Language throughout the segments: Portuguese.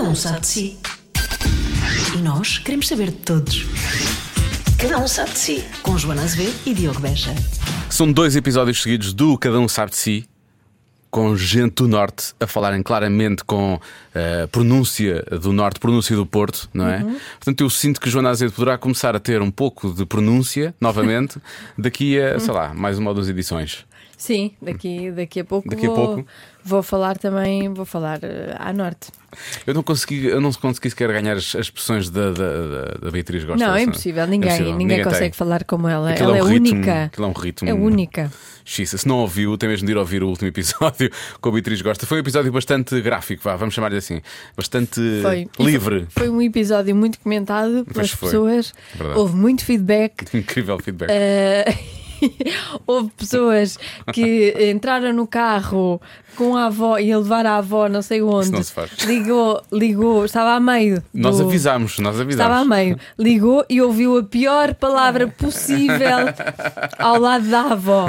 Cada um sabe de si. E nós queremos saber de todos. Cada um sabe de si. Com Joana Azevedo e Diogo Beja. São dois episódios seguidos do Cada Um Sabe de Si, com gente do Norte a falarem claramente com a pronúncia do Norte, pronúncia do Porto, não é? Portanto, eu sinto que Joana Azevedo poderá começar a ter um pouco de pronúncia novamente daqui a, sei lá, mais uma ou duas edições. Sim, daqui, daqui a pouco, Daqui a vou, pouco. vou falar também, vou falar eh, à norte. Eu não consegui, eu não consegui sequer ganhar as, as expressões da, da, da- Beatriz Gosta. não, é impossível, ninguém, impossível, ninguém, tem. consegue falar como ela. Aquilo ela é, um ritmo- única. aquilo é um ritmo. É única. Xissa, se não ouviu, tem mesmo de ir ouvir o último episódio com a Beatriz Gosta. Foi um episódio bastante gráfico, vá, vamos chamar-lhe assim. Bastante Foi. Livre. Foi, um episódio muito comentado pelas pessoas. Verdade. Houve muito feedback. Incrível feedback. Eh, Houve pessoas que entraram no carro com a avó e a levar a avó não sei onde. Isso não se faz. Ligou, ligou, estava a meio. nós do- avisámos, nós Estava avisámos. a meio, ligou e ouviu a pior palavra possível ao lado da avó.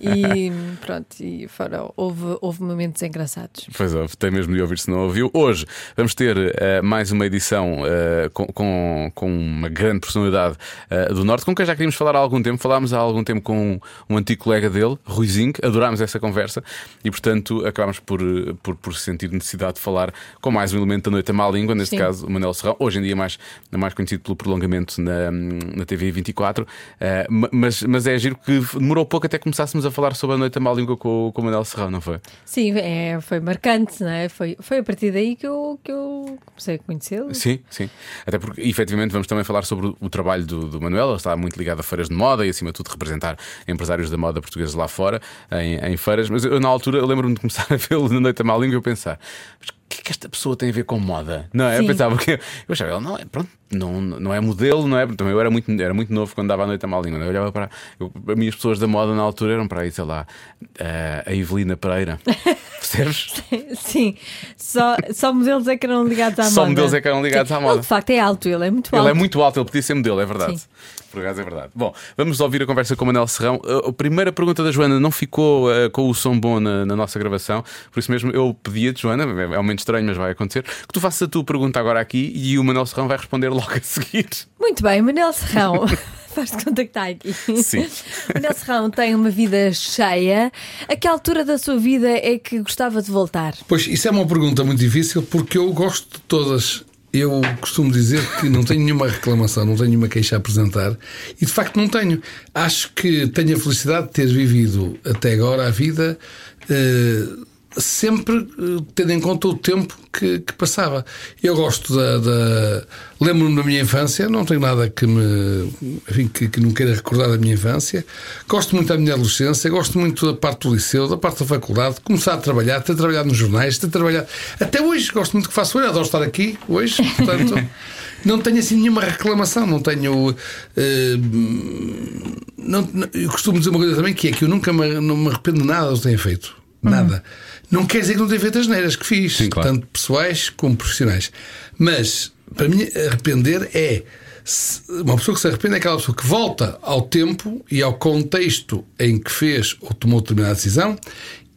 E pronto, e foram, houve, houve momentos engraçados. Pois é, tem mesmo de ouvir se não ouviu. Hoje vamos ter eh, mais uma edição eh, com, com, com uma grande personalidade eh, do Norte, com quem já queríamos falar há algum tempo. Falámos há algum tempo com um, antigo colega dele, Ruizinho, adorámos essa conversa e, portanto, acabámos por, por, por sentir necessidade de falar com mais um elemento da noite à má língua, neste Sim. caso o Manel Serrão, hoje em dia mais, mais conhecido pelo prolongamento na, na TV 24. eh, ma- mas, mas é giro que demorou pouco até começássemos a falar sobre a noite à má língua com, o- com o Manel Serrão, não foi? Sim, é, foi marcante, não é? Foi, foi a partir daí que eu, que eu comecei a conhecê-lo. Sim, sim. Até porque, efetivamente, vamos também falar sobre o, trabalho do, do Manuel. Ele está muito ligado a feiras de moda e, acima de tudo, representar empresários da moda portugueses lá fora, em, em feiras. Mas eu, na altura, lembro-me de começar a vê-lo na noite à má língua eu pensar. Mas que esta pessoa tem a ver com moda? Não é? Eu pensava que. Eu achava, ele não é, pronto, não, não é modelo, não é? Também eu era muito, era muito novo quando dava a noite à má língua. não é? Eu olhava para. Eu, as minhas pessoas da moda na altura eram para aí, sei lá, eh, a Evelina Pereira. Percebes? Sim, só, só modelos é que eram ligados à Só moda. modelos é que eram ligados Sim. à moda. Ele de facto é alto, ele é muito Ele alto. é muito alto, ele podia ser modelo, é verdade. Sim. Por acaso é verdade. Bom, vamos ouvir a conversa com o Manel Serrão. Uh, A primeira pergunta da Joana não ficou uh, com o som bom na, na nossa gravação, por isso mesmo eu pedia-te, Joana, é é um momento estranho, mas vai acontecer, que tu faças a tua pergunta agora aqui e o Manel Serrão vai responder logo a seguir. Muito bem, Manel Serrão. Faz-te contactar aqui. Sim. Manel Serrão tem uma vida cheia. A que altura da sua vida é que gostava de voltar? Pois, isso é uma pergunta muito difícil porque eu gosto de todas. Eu costumo dizer que não tenho nenhuma reclamação, não tenho nenhuma queixa a apresentar e de facto não tenho. Acho que tenho a felicidade de ter vivido até agora a vida eh, sempre eh, tendo em conta o tempo que, que passava. Eu gosto da. da- Lembro-me da minha infância, não tenho nada que me. Enfim, que, que não queira recordar da minha infância. Gosto muito da minha adolescência, gosto muito da parte do liceu, da parte da faculdade, de começar a trabalhar, ter trabalhado nos jornais, ter trabalhado. Até hoje, gosto muito do que faço hoje, adoro estar aqui hoje, portanto. Não tenho assim nenhuma reclamação, não tenho. eh, não, eu costumo dizer uma coisa também que é que eu nunca me, não me arrependo de nada do que tenho feito. Nada. Não quer dizer que não tenha feito as neiras que fiz, Sim, claro. tanto pessoais como profissionais. Mas, para mim, arrepender é. Uma pessoa que se arrepende é aquela pessoa que volta ao tempo e ao contexto em que fez ou tomou determinada decisão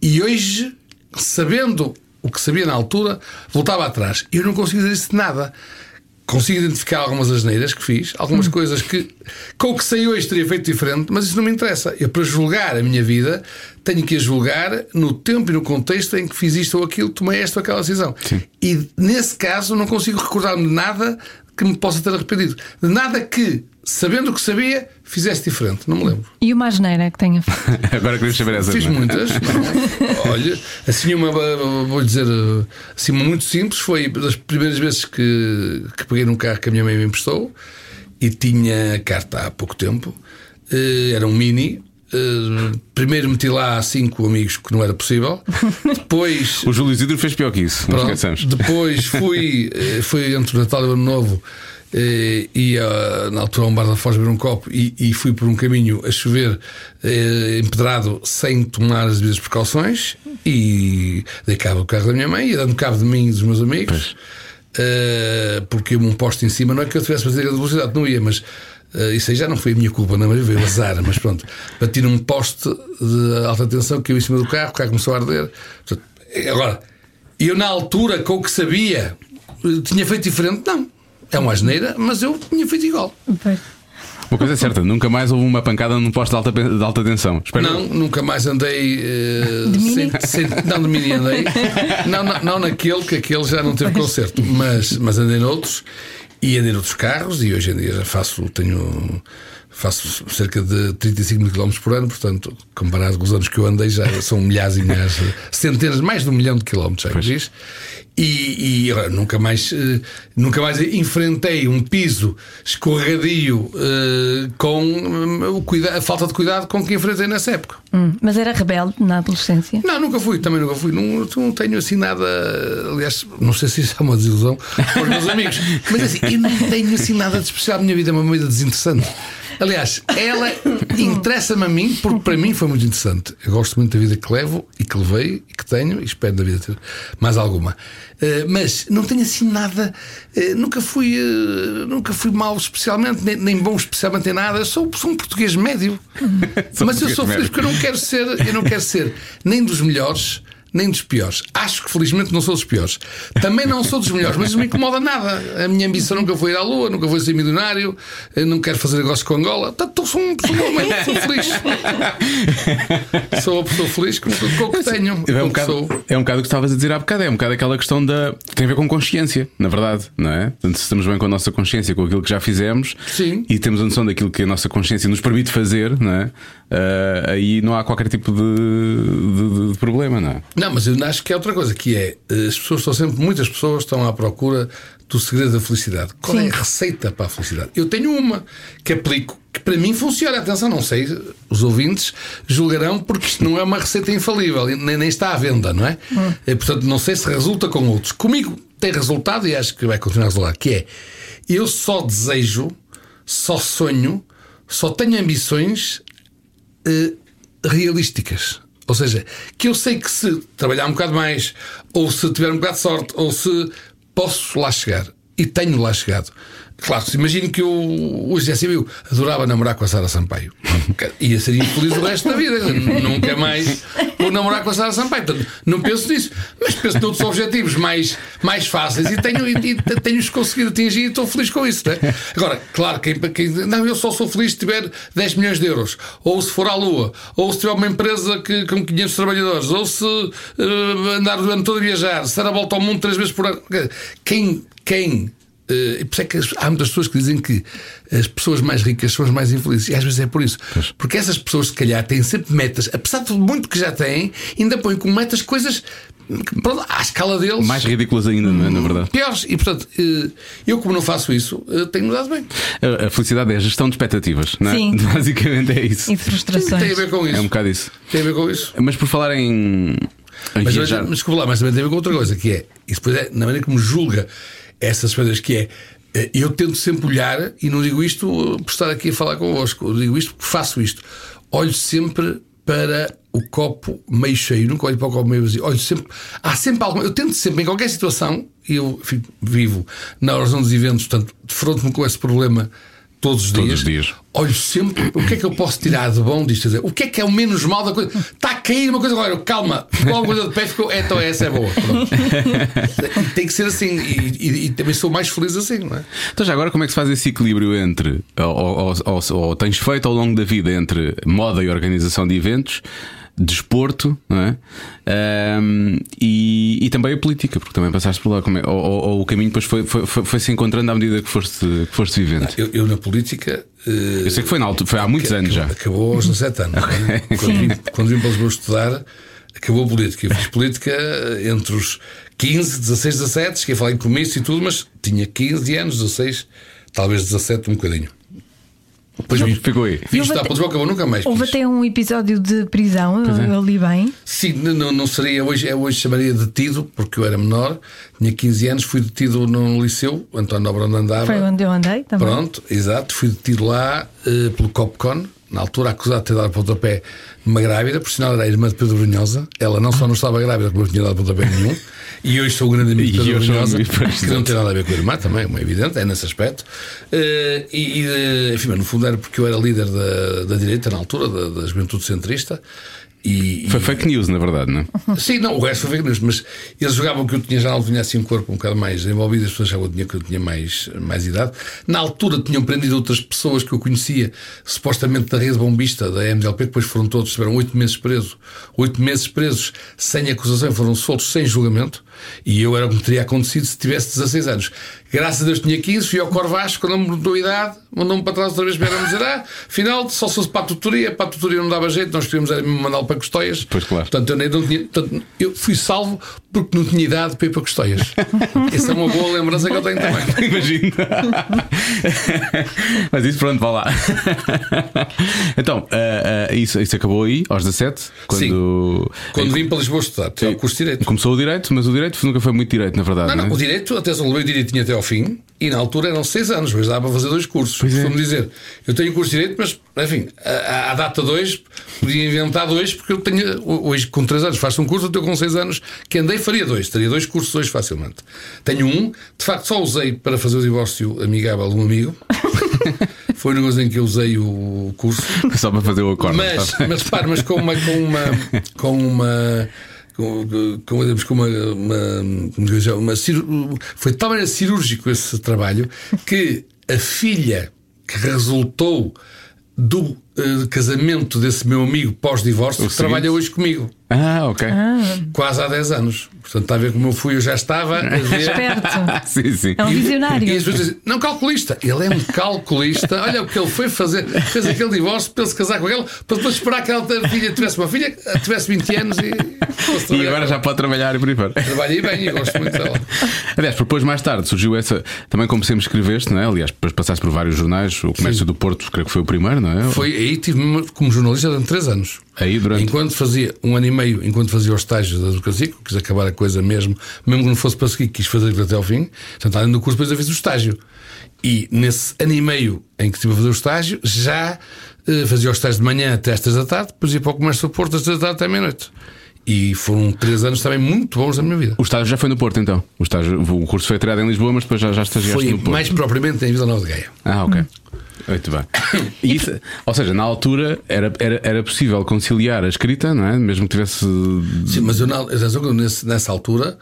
e hoje, sabendo o que sabia na altura, voltava atrás. Eu não consigo dizer isso de nada. Consigo identificar algumas asneiras que fiz, algumas coisas que, com o que sei hoje, teria feito diferente, mas isso não me interessa. Eu, para julgar a minha vida, tenho que a julgar no tempo e no contexto em que fiz isto ou aquilo, tomei esta ou aquela decisão. E nesse caso, não consigo recordar-me de nada que me possa ter arrependido. De nada que, sabendo o que sabia, fizesse diferente. Não me lembro. E uma asneira que tenha feito? Agora queremos saber essa. Fiz não é? muitas. não. Olha, assim uma, vou dizer, assim muito simples, foi das primeiras vezes que, que peguei num carro que a minha mãe me emprestou e tinha carta há pouco tempo. Eh, Era um mini. Eh, Primeiro meti lá cinco amigos que não era possível. Depois. O Júlio Isidro fez pior que isso, não Pronto. esqueçamos. Depois fui, eh, foi entre o Natal e o Ano Novo, eh, e ah, na altura a um bar da Foz beber um copo e, e fui por um caminho a chover empedrado sem tomar as devidas precauções e dei cabo do carro da minha mãe e dando cabo de mim e dos meus amigos. eh, porque um poste em cima não é que eu tivesse a fazer grande velocidade, não ia, mas eh, isso aí já não foi a minha culpa, não, mas veio azar, mas pronto, bati num poste de alta tensão que eu em cima do carro, o carro começou a arder. Portanto, agora, eu na altura, com o que sabia, tinha feito diferente? Não. É uma asneira, mas eu tinha feito igual. Pois. Uma coisa é certa, nunca mais houve uma pancada num posto de alta, de alta tensão. Espero Não, nunca mais andei. eh, De mini? sem- sem- não, de mini andei. Não, não, não naquele, que aquele já não teve conserto, mas, mas andei noutros e andei noutros carros e hoje em dia já faço, tenho. Faço cerca de 35 mil km por ano, portanto, comparado com os anos que eu andei, já são milhares e milhares, centenas, mais de um milhão de quilómetros, já diz. E, e nunca mais eh, nunca mais enfrentei um piso escorregadio eh, com o cuida- a falta de cuidado com que enfrentei nessa época. Hum, Mas era rebelde na adolescência? Não, nunca fui, também nunca fui. Não, não tenho assim nada. Aliás, não sei se isso é uma desilusão para os meus amigos, mas assim, eu não tenho assim nada de especial. A minha vida é uma vida desinteressante. Aliás, ela interessa-me a mim porque para mim foi muito interessante. Eu gosto muito da vida que levo e que levei e que tenho e espero na vida ter mais alguma. Eh, mas não tenho assim nada. eh, nunca fui eh, nunca fui mau especialmente, nem, nem bom especialmente em nada. Eu sou, sou um português médio. Mas eu sou feliz porque eu não quero ser, eu não quero ser nem dos melhores. Nem dos piores. Acho que felizmente não sou dos piores. Também não sou dos melhores, mas não me incomoda nada. A minha ambição nunca foi ir à Lua, nunca foi ser milionário, eu não quero fazer negócio com Angola. Portanto, sou, um, sou, uma pessoa feliz. sou uma pessoa feliz com, com o que tenho. É um, bocado, sou. é um bocado o que estavas a dizer há bocado, é um bocado aquela questão da. tem a ver com consciência, na verdade, não é? Portanto, se estamos bem com a nossa consciência, com aquilo que já fizemos Sim. e temos a noção daquilo que a nossa consciência nos permite fazer, não é? Ah, aí não há qualquer tipo de, de- de problema, não é? Não, mas eu acho que é outra coisa, que é eh, as pessoas estão sempre, muitas pessoas estão à procura do segredo da felicidade. Qual é Sim. a receita para a felicidade? Eu tenho uma que aplico, que para mim funciona. Atenção, não sei, os ouvintes julgarão porque isto não é uma receita infalível, nem, nem está à venda, não é? Eh, Portanto, não sei se resulta com outros. Comigo tem resultado e acho que vai continuar a resultar, que é eu só desejo, só sonho, só tenho ambições eh, realísticas. Ou seja, que eu sei que se trabalhar um bocado mais, ou se tiver um bocado de sorte, ou se posso lá chegar e tenho lá chegado. Claro, se imagino que eu hoje dissesse eu adorava namorar com a Sara Sampaio. Ia ser infeliz o resto da vida. Nunca mais vou namorar com a Sara Sampaio. Portanto, não penso nisso, mas penso noutros objetivos mais, mais fáceis e tenho, e, e tenho-os conseguido atingir e estou feliz com isso. É? Agora, claro, quem, quem não, eu só sou feliz se tiver 10 milhões de euros, ou se for à Lua, ou se tiver uma empresa que, com 500 trabalhadores, ou se eh, andar o ano todo a viajar, se dar a volta ao mundo três vezes por ano. Quem, quem e por isso é que há muitas pessoas que dizem que as pessoas mais ricas são as mais infelizes. E às vezes é por isso. Porque essas pessoas, se calhar, têm sempre metas, apesar de muito que já têm, ainda põem como metas coisas que, pronto, à escala deles. Mais ridículas ainda, não é? Na verdade. Piores. E portanto, eh, eu, como não faço isso, eh, tenho-me dado bem. A, felicidade é a gestão de expectativas, não é? Sim. Basicamente é isso. E de frustrações. Tem a ver com isso. É um bocado isso. Tem a ver com isso. Mas por falar em. em Mas, viajar. mas, desculpa lá, mas também tem a ver com outra coisa, que é, e depois é na maneira como julga essas coisas, que é, eh, eu tento sempre olhar, e não digo isto por estar aqui a falar convosco, eu digo isto porque faço isto. Olho sempre para o copo meio cheio, nunca olho para o copo meio vazio. Olho sempre, há sempre alguma. Eu tento sempre, em qualquer situação, eu enfim, vivo na horizonte dos eventos, portanto, defronto-me com esse problema todos os Todos dias. dias. Olho sempre o que é que eu posso tirar de bom disto. Dizer, o que é que é o menos mal da coisa? Está a cair uma coisa agora, calma, ficou alguma coisa de pé, ficou. Então essa é boa. Tem que ser assim. E, e- e também sou mais feliz assim, não é? Então, já agora, como é que se faz esse equilíbrio entre. Ou, ou- ou- ou tens feito ao longo da vida entre moda e organização de eventos, desporto, não é? Ahm, e, e também a política, porque também passaste por lá. Como é- ou, ou- ou o caminho depois foi, foi, foi- foi se encontrando à medida que foste, que foste vivendo. Eu, eu na política. eh, Eu sei que foi, na altura, foi há muitos anos já. Acabou aos 17 anos. é? Quando, vim, quando vim para Lisboa estudar, acabou a política. Eu fiz política entre os 15, 16, 17, cheguei a falar em comício e tudo, mas tinha 15 anos, 16, talvez 17, um bocadinho. Depois vim, Ficou aí. E para Lisboa, acabou nunca mais. Houve até um episódio de prisão, Pois é. eu li bem. Sim, não, não seria hoje, é hoje chamaria detido, porque eu era menor, tinha 15 anos, fui detido num liceu, António Nobre onde andava. Foi onde eu andei também. Pronto, exato, fui detido lá eh, pelo Copcon, na altura acusado de ter dado pontapé numa grávida, por sinal era a irmã de Pedro Brunhosa. Ela não só não estava grávida, como não tinha dado pontapé nenhum. E hoje sou o grande amigo de Pedro Brunhosa, que não tem nada a ver com a irmã também, como é evidente, é nesse aspecto. Eh, e, e, eh, enfim, no fundo era porque eu era líder da, da direita na altura, da, da juventude centrista. E, Foi fake news, na verdade, não é? Sim, não, o resto foi fake news, mas eles jogavam que eu tinha já tinha assim um corpo um bocado mais desenvolvido, as pessoas achavam que eu tinha, que eu tinha mais, mais idade. Na altura tinham prendido outras pessoas que eu conhecia, supostamente da rede bombista da MDLP, depois foram todos, estiveram oito meses presos, oito meses presos sem acusação, foram soltos sem julgamento, e eu era o que me teria acontecido se tivesse 16 anos. Graças a Deus tinha 15, fui ao Corvasco, quando me mudou a idade, mandou-me para trás outra vez, vieram dizer, ah, afinal, só se fosse para a tutoria, para a tutoria não dava jeito, nós queríamos era mandá-lo para Custóias. Pois, claro. Portanto, eu, nem, não tinha, portanto, eu fui salvo porque não tinha idade para ir para Custóias. Essa é uma boa lembrança que eu tenho também. Imagino. Mas isso, pronto, vá lá. então, ah, ah, isso, isso acabou aí, aos 17, quando. Quando vim para Lisboa estudar, tinha o curso de Direito. Começou o direito, mas o direito nunca foi muito direito, na verdade. Não, não, não é? o direito, atenção, levei o direito tinha até ao fim e na altura eram seis anos, mas dava para fazer dois cursos. Pois é. Dizer, eu tenho curso de direito, mas enfim, à, à data dois, podia inventar dois, porque eu tenho hoje com três anos faço um curso, eu estou com seis anos que andei faria dois, teria dois cursos hoje facilmente. Tenho um, de facto só usei para fazer o divórcio amigável de um amigo. Foi no negócio em que eu usei o curso. Só para fazer o acorde. Mas, mas repare, mas com uma. Com uma, com uma com, com, com uma, uma, uma foi de tal maneira cirúrgico esse trabalho que a filha que resultou do eh, casamento desse meu amigo pós-divórcio trabalha hoje comigo, Ah, ok. quase há 10 anos. Portanto, está a ver como eu fui, eu já estava a ver. Esperto. sim, sim. É um E visionário. as pessoas dizem, não calculista, ele é um calculista. Olha o que ele foi fazer, fez aquele divórcio para ele se casar com ela, para depois esperar que ela filha tivesse uma filha, tivesse 20 anos e fosse E agora já pode trabalhar e por aí fora. Trabalhei bem e gosto muito dela. Aliás, depois mais tarde surgiu essa. Também, como sempre escreveste, não é? Aliás, depois passaste por vários jornais. O Comércio do Porto, creio que foi o primeiro, não é? Foi aí tive como jornalista durante 3 anos. Aí durante. Enquanto fazia um ano e meio, enquanto fazia o estágio da eu quis acabar a coisa mesmo, mesmo que não fosse para seguir, quis fazer até ao fim. Portanto, além do curso, depois eu fiz o estágio. E nesse ano e meio em que estive a fazer o estágio, já eh, fazia o estágio de manhã até às três da tarde, depois ia para o comércio do Porto às três da tarde até à meia-noite. E foram três anos também muito bons da minha vida. O estágio já foi no Porto, então. O, estágio, o curso foi criado em Lisboa, mas depois já, já estagiaste Foi no Porto. mais propriamente em Vila Nova de Gaia. Ah, ok. Muito bem. Isso- ou seja, na altura era, era, era possível conciliar a escrita, não é? Mesmo que tivesse. Sim, mas eu, na, eu nesse- nessa altura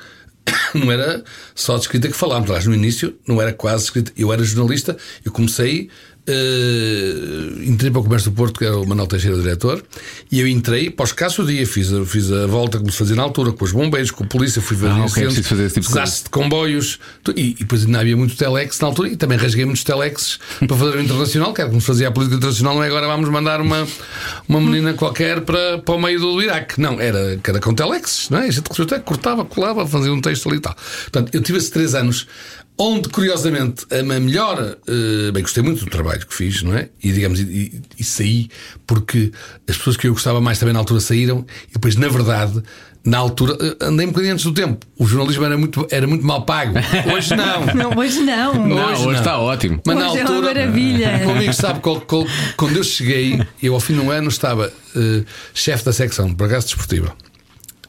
não era só de escrita que falávamos. Aliás, no início não era quase escrita. Eu era jornalista, eu comecei. Eh, entrei para o Comércio do Porto, que era o Manuel Teixeira, o diretor, e eu entrei para os casos do dia. Fiz a, fiz a volta como se fazia na altura, com os bombeiros, com a polícia, fui ver Ah, ok, incêndios, preciso fazer esse tipo de coisa. desastre de comboios, e, e depois ainda havia muito telex na altura, e também rasguei muitos telexes para fazer o internacional, que era como se fazia a política internacional, não é agora vamos mandar uma, uma menina qualquer para, para o meio do Iraque. Não, era, era com telexes, não é? A gente até cortava, colava, fazia um texto ali e tal. Portanto, eu tive esses três anos. Onde, curiosamente, a minha melhor. eh, bem, gostei muito do trabalho que fiz, não é? E, digamos, e, e- e saí porque as pessoas que eu gostava mais também na altura saíram, e depois, na verdade, na altura, eh, andei um bocadinho antes do tempo. O jornalismo era muito, era muito mal pago. Hoje não. Não, hoje não. Não, hoje, não. está ótimo. Mas na Hoje é uma altura, maravilha. o amigo sabe qual- qual- quando eu cheguei, eu ao fim de um ano estava eh, chefe da secção, por acaso desportiva,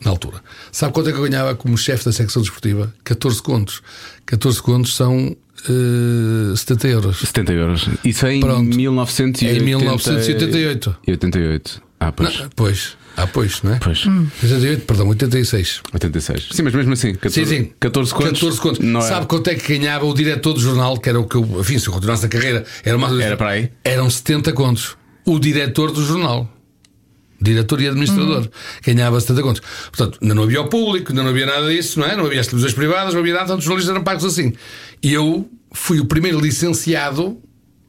na altura. Sabe quanto é que eu ganhava como chefe da secção desportiva? 14 contos. 14 contos são eh, 70 euros. 70 euros. Isso é em Pronto. 1980 Em 1988. E 88. Ah, pois. Não, pois, ah, pois, não é? Pois. 88, perdão, 86. 86. Sim, mas mesmo assim, 14, Sim, sim. 14 contos. 14 contos. Não é- Sabe quanto é que ganhava o diretor do jornal, que era o que eu, enfim, se eu continuasse a carreira, era uma Era para aí? Eram 70 contos. O diretor do jornal. Diretor e administrador. Ganhava 70 contos. Portanto, ainda não havia o público, ainda não havia nada disso, não é? Não havia as televisões privadas, não havia nada, portanto, os jornalistas eram pagos assim. E eu fui o primeiro licenciado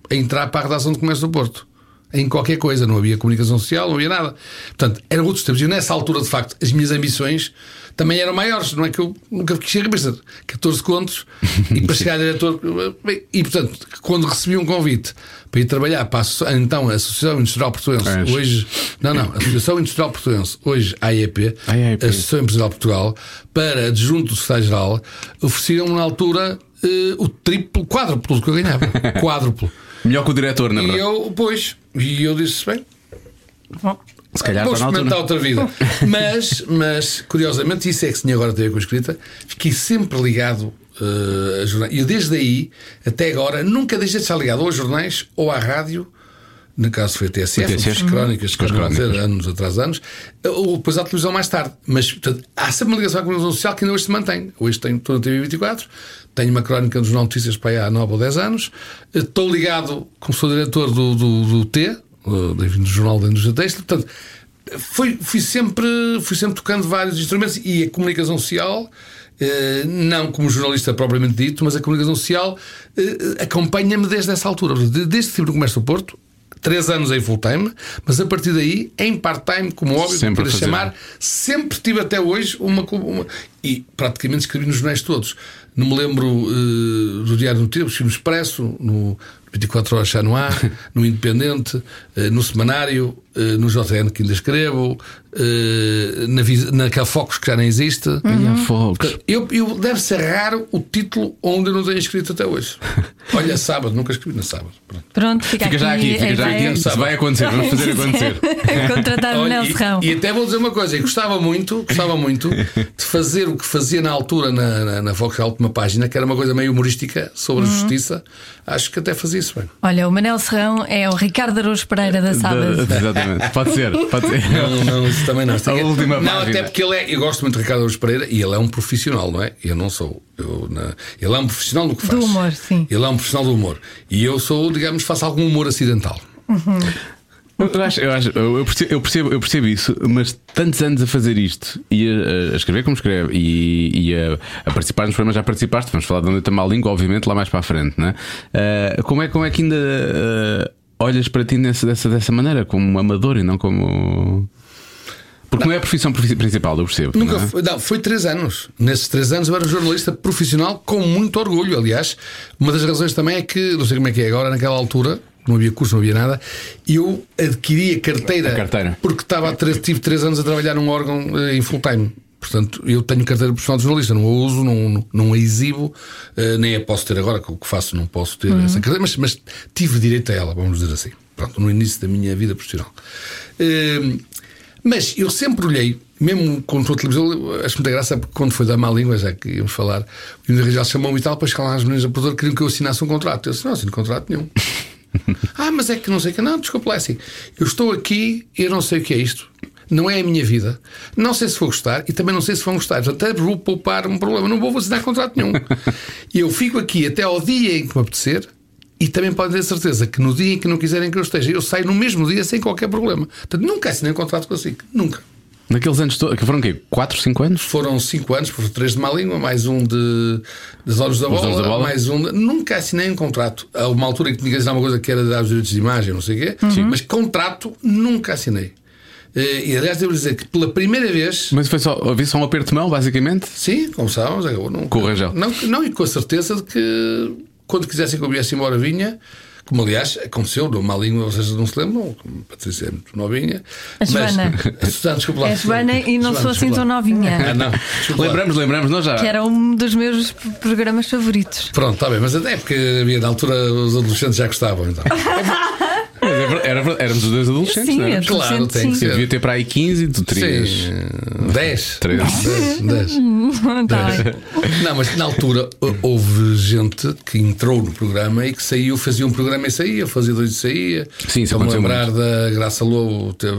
a entrar para a redação do Comércio do Porto. Em qualquer coisa, não havia comunicação social, não havia nada. Portanto, eram outros tempos. E nessa altura, de facto, as minhas ambições também eram maiores. Não é que eu nunca quis ser mas 14 contos e para chegar a diretor. E portanto, quando recebi um convite para ir trabalhar para a, então a Associação Industrial Portuense, És. hoje, não, não, a Associação Industrial Portuense, hoje a AEP, AEP. a Associação Empresarial de Portugal, para adjunto do secretário-geral, ofereciam-me na altura eh, o triplo, quádruplo do que eu ganhava. quádruplo. Melhor que o diretor, na E verdade. eu, pois, e eu disse: bem, Se calhar vou experimentar outra vida. mas, mas, curiosamente, isso é que se tinha agora a ver com a escrita, fiquei sempre ligado eh, a jornais. E eu, desde aí até agora, nunca deixei de estar ligado ou a jornais ou à rádio. No caso foi a TSF, a TSF. as crónicas, que Com as vão dizer crónicas. anos atrás anos, ou depois à televisão mais tarde. Mas portanto, há sempre uma ligação à comunicação social que ainda hoje se mantém. Hoje tenho, estou na TV24, tenho uma crónica dos Jornal Notícias para aí há 9 ou 10 anos, estou ligado, como sou diretor do, do, do T, do, do Jornal da Indústria Têxtil, portanto. Fui, fui, sempre, fui sempre tocando vários instrumentos e a comunicação social, eh, não como jornalista propriamente dito, mas a comunicação social eh, acompanha-me desde essa altura. De- Desde que estive no Comércio do Porto, três anos em full time, mas a partir daí, em part-time, como óbvio, Sempre para chamar, sempre tive até hoje uma, uma- E praticamente escrevi nos jornais todos. Não me lembro eh, do Diário Tempo, escrevi no Expresso, no 24 Horas já no há, no Independente, eh, no Semanário, eh, no JN que ainda escrevo, eh, na, naquela Focus que já nem existe. Olha, fogos. Eu, eu- deve ser raro o título onde eu não tenho escrito até hoje. Olha, sábado, nunca escrevi na sábado. Pronto. Pronto, fica, Fica já aqui, a fica já aqui. Isso vai acontecer, vamos fazer acontecer. Contratar o Serrão. e, e até vou dizer uma coisa, eu gostava muito, gostava muito de fazer o que fazia na altura na, na, na Fox, a última página, que era uma coisa meio humorística sobre a Uhum. justiça. Acho que até fazia isso bem. Olha, o Manel Serrão é o Ricardo Araújo Pereira da Sábado. Exatamente. Pode ser, pode ser. Não, não, isso também não. A última não, página. até porque ele é, eu gosto muito de Ricardo Araújo Pereira e ele é um profissional, não é? Eu não sou. Eu, na- ele é um profissional no que faz. Do humor, sim. Ele é um profissional do humor. E eu sou, digamos, faço algum humor acidental. Eu, acho, eu, acho- eu percebo, eu, percebo, eu percebo isso, mas tantos anos a fazer isto e a, a escrever como escreve e, e a, a participar nos programas já participaste, vamos falar da Noite da Má Língua, obviamente, lá mais para a frente, né? Ah, como, é, como é que ainda ah, olhas para ti nessa, dessa, dessa maneira, como amador e não como. Porque não, é a profissão profi- principal, eu percebo. Nunca não é? foi, não, foi três anos. Nesses três anos eu era um jornalista profissional com muito orgulho. Aliás, uma das razões também é que, não sei como é que é agora, naquela altura, não havia curso, não havia nada, e eu adquiri a carteira, A carteira. porque estava a três, tive três anos a trabalhar num órgão eh, em full time. Portanto, eu tenho carteira profissional de jornalista, não a uso, não, não, não a exibo, eh, nem a posso ter agora, que o que faço não posso ter essa carteira, mas, mas tive direito a ela, vamos dizer assim. Pronto, no início da minha vida profissional. Eh, mas eu sempre olhei, mesmo quando estou a televisão, acho muita graça porque quando foi da má língua, já que íamos falar, o Hino Regial chamou-me e tal, cá lá as meninas da produtora queriam que eu assinasse um contrato. Eu disse: não assino contrato nenhum. Ah, mas é que não sei o que. Não, desculpa é assim. Eu estou aqui e eu não sei o que é isto. Não é a minha vida. Não sei se vou gostar e também não sei se vão gostar. Até vou poupar um problema. Não vou assinar contrato nenhum. E eu fico aqui até ao dia em que me apetecer. E também podem ter certeza que no dia em que não quiserem que eu esteja, eu saio no mesmo dia sem qualquer problema. Portanto, nunca assinei um contrato consigo. Nunca. Naqueles anos que foram o quê? 4, 5 anos? Foram cinco anos, por três de má língua, mais um de dos olhos da, bola, da Bola. mais um de... Nunca assinei um contrato. Há uma altura em que tinha que assinar uma coisa que era dar os direitos de imagem, não sei o quê, mas contrato nunca assinei. Eh, E aliás, devo dizer que pela primeira vez. Mas foi só, havia só um aperto de mão, basicamente? Sim, como sabemos, acabou. Não, Com o Rangel. Não, não, e com a certeza de que quando quisessem que eu viesse embora, vinha. Como aliás aconteceu, de uma língua, vocês não se lembram, como a Patrícia é muito novinha. A Joana. Mas, a Susana, desculpa lá. É Joana e não Joana, sou assim tão novinha. Ah, não. Lembramos, lembramos, nós já. Que era um dos meus programas favoritos. Pronto, está bem, mas até porque havia na altura os adolescentes já gostavam, então. Mas é era éramos os dois adolescentes, Sim, não é? adolescente, Claro, tem que sim. Eu ser. devia ter para aí 15 e tu terias. Sim, 10. Três. 10, 10. Tá bem. Não, mas na altura h- houve gente que entrou no programa e que saiu, fazia um programa e saía, fazia dois e saía. Sim, isso aconteceu lembrar da Graça Lobo, teve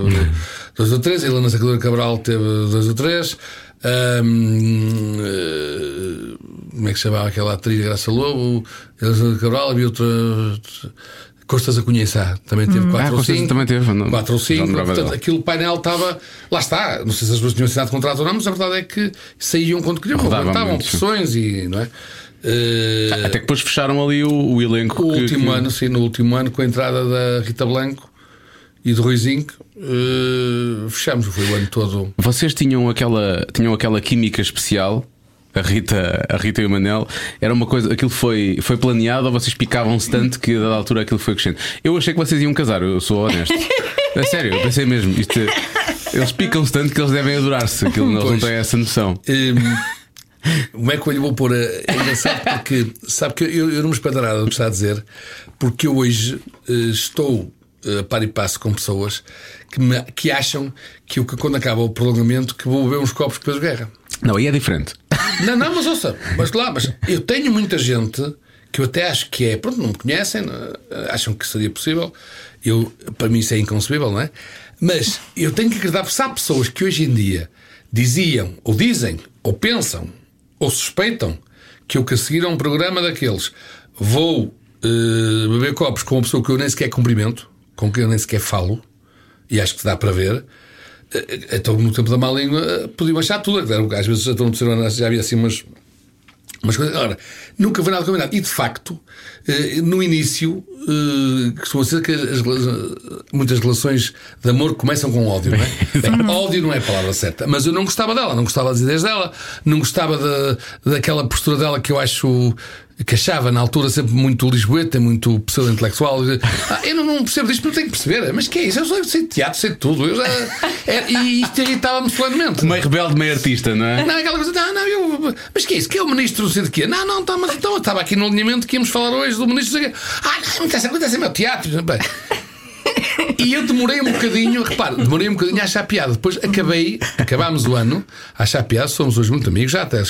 dois ou três, a Helena Sacadora Cabral teve dois ou três. Ahm, eh, como é que se chamava aquela atriz Graça Lobo? Sacadora Cabral, havia outra. Costas a conhecer, também teve Ah, quatro ou Costas cinco. também teve, não- Quatro ou já cinco. me lembrava Portanto, dela. aquilo o painel estava. Lá está. Não sei se as pessoas tinham assinado contrato ou não, mas a verdade é que saíam quando queriam, sim. pressões e. Não é? Eh, Até que depois fecharam ali o, o elenco. o que- último que- ano, sim, no último ano, com a entrada da Rita Blanco e do Ruizinho, eh, fechamos. Foi o ano todo. Vocês tinham aquela, tinham aquela química especial. A Rita, a Rita e o Manel era uma coisa, aquilo foi, foi planeado ou vocês picavam-se tanto que a dada altura aquilo foi crescendo. Eu achei que vocês iam casar, eu sou honesto. É sério, eu pensei mesmo. Isto, eles picam-se tanto que eles devem adorar-se, aquilo, eles não Pois. têm essa noção. Eh, Como é que eu lhe vou pôr? a- É engraçado porque sabe que eu, eu não me espero nada do que está a dizer, porque eu hoje eh, estou a par e passo com pessoas que, me- que acham que eu, que quando acaba o prolongamento que vou beber uns copos depois de guerra. Não, aí é diferente. Não, não, mas ouça, mas lá, mas eu tenho muita gente que eu até acho que é, pronto, não me conhecem, acham que seria possível. Eu, para mim isso é inconcebível, não é? Mas eu tenho que acreditar, porque se há pessoas que hoje em dia diziam, ou dizem, ou pensam, ou suspeitam que eu que a seguir a um programa daqueles vou eh, beber copos com uma pessoa que eu nem sequer cumprimento, com quem eu nem sequer falo, e acho que dá para ver. Eh, Então, no tempo da má língua, eh, podiam achar tudo. Às vezes, então, no terceiro ano já havia assim umas, umas coisas. Ora, nunca foi nada combinado. E de facto, eh, no início, costuma ser que as muitas relações de amor começam com ódio, não é? Bem, ódio não é a palavra certa, mas eu não gostava dela, não gostava das ideias dela, não gostava da, daquela postura dela que eu acho. Que achava na altura sempre muito lisboeta, muito pseudo-intelectual. Ah, eu não, não percebo disto, não tenho que perceber. Mas que é isso? Eu sei de teatro, sei de tudo. Eu já, é, e isto irritava-me solenemente. Meio rebelde, meio artista, não é? Não, aquela coisa, não, não, eu. Mas que é isso? Que é o ministro, não sei de quê? Não, não, tá, mas então eu estava aqui no alinhamento que íamos falar hoje do ministro. não sei de quê. Ah, não, não interessa, não interessa, é meu teatro. Bem, E eu demorei um bocadinho, repare, demorei um bocadinho a achar piada. Depois acabei, acabámos o ano a achar piada, somos hoje muito amigos. Já até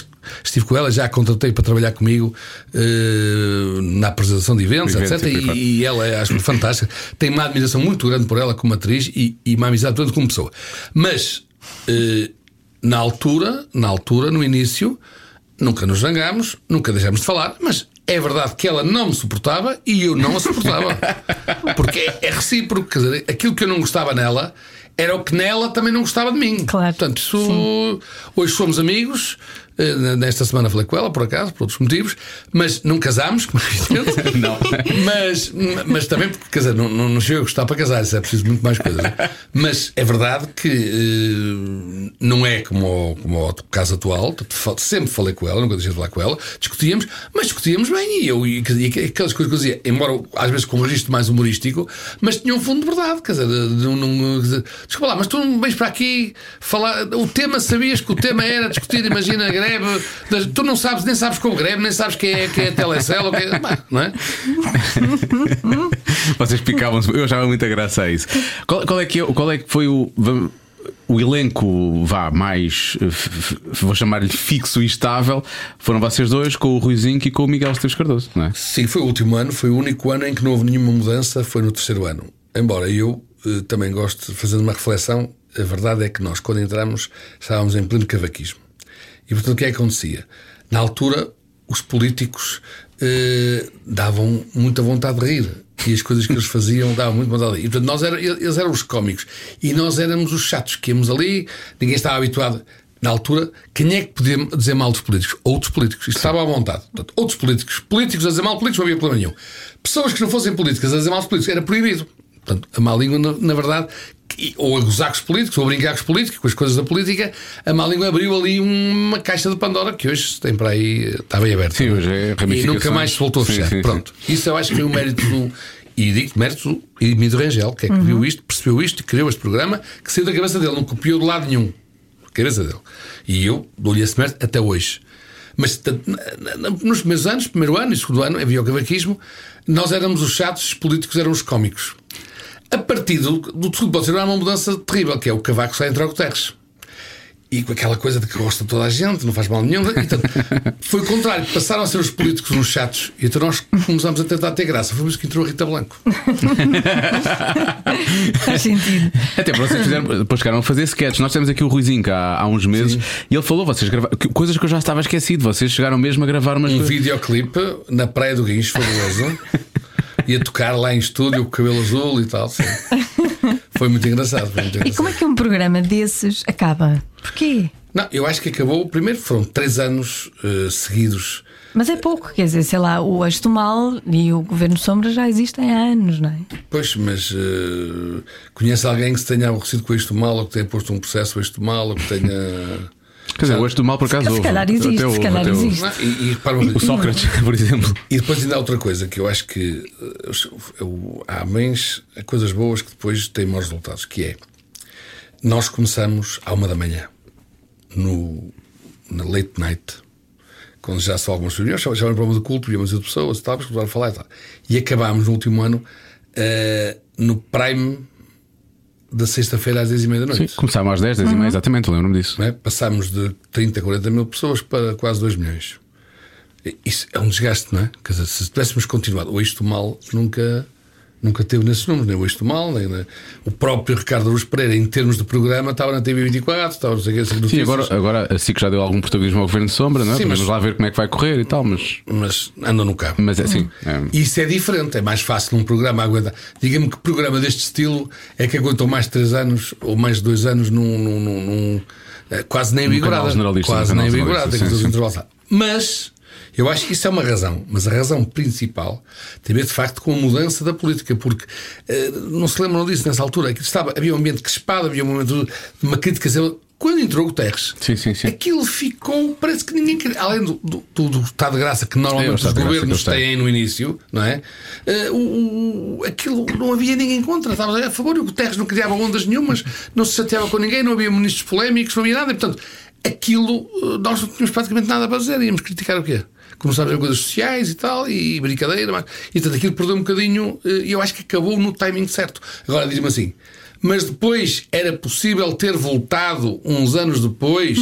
estive com ela, já a contratei para trabalhar comigo eh, na apresentação de eventos, Eventos, etc. e E, ela é, acho fantástica. Tenho uma admiração muito grande por ela como atriz e, e uma amizade toda como pessoa. Mas eh, na altura, na altura, no início, nunca nos zangámos, nunca deixámos de falar, mas é verdade que ela não me suportava e eu não a suportava. Porque é, é recíproco, quer dizer, aquilo que eu não gostava nela era o que nela também não gostava de mim. Claro. Portanto, isso, hoje somos amigos. Eh, Nesta semana falei com ela, por acaso, por outros motivos, mas não casámos, como é. Não. Mas, mas também porque, quer dizer, não, não, não chego a gostar para casar, isso é preciso muito mais coisas. né? Mas é verdade que eh, não é como o, como o caso atual. Sempre falei com ela, nunca deixei de falar com ela. Discutíamos, mas discutíamos bem. E eu, e, e aquelas coisas que eu dizia, embora às vezes com um registro mais humorístico, mas tinha um fundo de verdade. Quer dizer, não, não, desculpa lá, mas tu não vens para aqui falar. O tema, sabias que o tema era discutir, imagina, greve. das- tu não sabes, nem sabes com o greve, nem sabes quem é, quem é a Telecel, ou quem é, não é? Vocês picavam-se, eu achava muita graça a isso. Qual, qual é, que é, qual é que foi o. O elenco, vá, mais, eh, vou chamar-lhe fixo e estável, foram vocês dois, com o Ruizinho e com o Miguel Esteves Cardoso, não é? Sim, foi o último ano, foi o único ano em que não houve nenhuma mudança, foi no terceiro ano. Embora eu eh, também gosto de fazer uma reflexão, a verdade é que nós, quando entramos, estávamos em pleno cavaquismo. E portanto, o que é que acontecia? Na altura, os políticos eh, davam muita vontade de rir. E as coisas que eles faziam davam muito vontade de rir. E portanto, nós era, eles eram os cómicos. E nós éramos os chatos que íamos ali, ninguém estava habituado. Na altura, quem é que podia dizer mal dos políticos? Outros políticos. Isto estava à vontade. Portanto, outros políticos. Políticos a dizer mal políticos não havia problema nenhum. Pessoas que não fossem políticas a dizer mal dos políticos era proibido. Portanto, a má língua, na, verdade, ou a gozar com os políticos, ou a brincar com os políticos, com as coisas da política, a má língua abriu ali uma caixa de Pandora que hoje tem para aí, está bem aberta. Sim, hoje é E nunca mais se voltou a fechar. sim, sim. Pronto. Isso eu acho que foi o mérito do. E digo mérito do Emílio Rangel, que é que viu isto, percebeu isto, criou este programa, que saiu da cabeça dele, não copiou de lado nenhum. Cabeça dele. E eu dou-lhe esse mérito até hoje. Mas nos primeiros anos, primeiro ano e segundo ano, havia o cavaquismo, nós éramos os chatos, os políticos eram os cómicos. A partir do, do segundo pode ser há uma mudança terrível, que é o cavaco sai entre Guterres. E com aquela coisa de que gosta toda a gente, não faz mal nenhum. E, portanto, foi o contrário, passaram a ser os políticos uns chatos e então nós começámos a tentar ter graça. Foi isso que entrou a Rita Blanco. Faz sentido. Até para vocês fizeram, depois chegaram a fazer sketches. Nós temos aqui o Ruizinho cá há uns meses e ele falou: vocês gravaram coisas que eu já estava esquecido. Vocês chegaram mesmo a gravar umas Um videoclipe na Praia do Guincho, fabuloso. Ia tocar lá em estúdio com o cabelo azul e tal. sim. Foi muito engraçado. Foi muito E engraçado. como é que um programa desses acaba? Porquê? Não, eu acho que acabou. Primeiro foram três anos eh, seguidos. Mas é pouco, quer dizer, sei lá, o Eixo do Mal e o Governo Sombra já existem há anos, não é? Pois, mas eh, conhece alguém que se tenha aborrecido com isto mal, ou que tenha posto um processo com isto mal, ou que tenha. Quer dizer, hoje do mal por acaso Se houve. calhar existe, Até se calhar houve. existe. E, e repara O. Sócrates, por exemplo. E depois ainda há outra coisa que eu acho que eh, eu- há mães, há coisas boas que depois têm maus resultados, que é nós começamos à uma da manhã no, na late night, quando já só algumas reuniões, já já era um programa de culto, víamos de pessoas e começaram a falar e tal. E acabámos no último ano eh, no prime da sexta-feira às 10 e meia da Sim, noite. começaram às 10, 10 e meia, exatamente, eu lembro-me disso. é? Passámos de 30 a 40 mil pessoas para quase 2 milhões. Isso é um desgaste, não é? Quer dizer, se tivéssemos continuado, o isto mal nunca, nunca teve nesses números, nem o isto mal, nem, nem- o próprio Ricardo Aruz Pereira, em termos de programa, estava na TV24, estava não sei o que, Sim, agora, agora a SIC já deu algum protagonismo ao governo de sombra, não é? Sim, Vamos mas- lá ver como é que vai correr e tal, mas, mas andam no cabo. mas é assim. é- Isso é diferente, é mais fácil num programa aguentar. Diga-me que programa deste estilo é que aguentou mais de 3 anos ou mais de 2 anos num. num- num- num- eh, quase nem generalista, Quase nem tem que os intervalos. Mas eu acho que isso é uma razão. Mas a razão principal tem a ver de facto com a mudança da política, porque eh, não se lembram disso nessa altura. que estava, havia um ambiente crispado, havia um momento de uma crítica. Quando entrou Guterres, Sim, sim, sim. aquilo ficou. Parece que ninguém queria. Além do, do, do- do Estado de Graça, que É, normalmente os de Graça governos têm. no início, não é? Eh, o, o- aquilo não havia ninguém contra, estava a favor. O Guterres não criava ondas nenhumas, não se chateava com ninguém, não havia ministros polémicos, não havia nada. E, portanto, aquilo eh, nós não tínhamos praticamente nada para dizer. Íamos criticar o quê? Começámos a ver coisas sociais e tal, e brincadeira, mas, e portanto aquilo perdeu um bocadinho, eh, e eu acho que acabou no timing certo. Agora diz-me assim. Mas depois era possível ter voltado uns anos depois,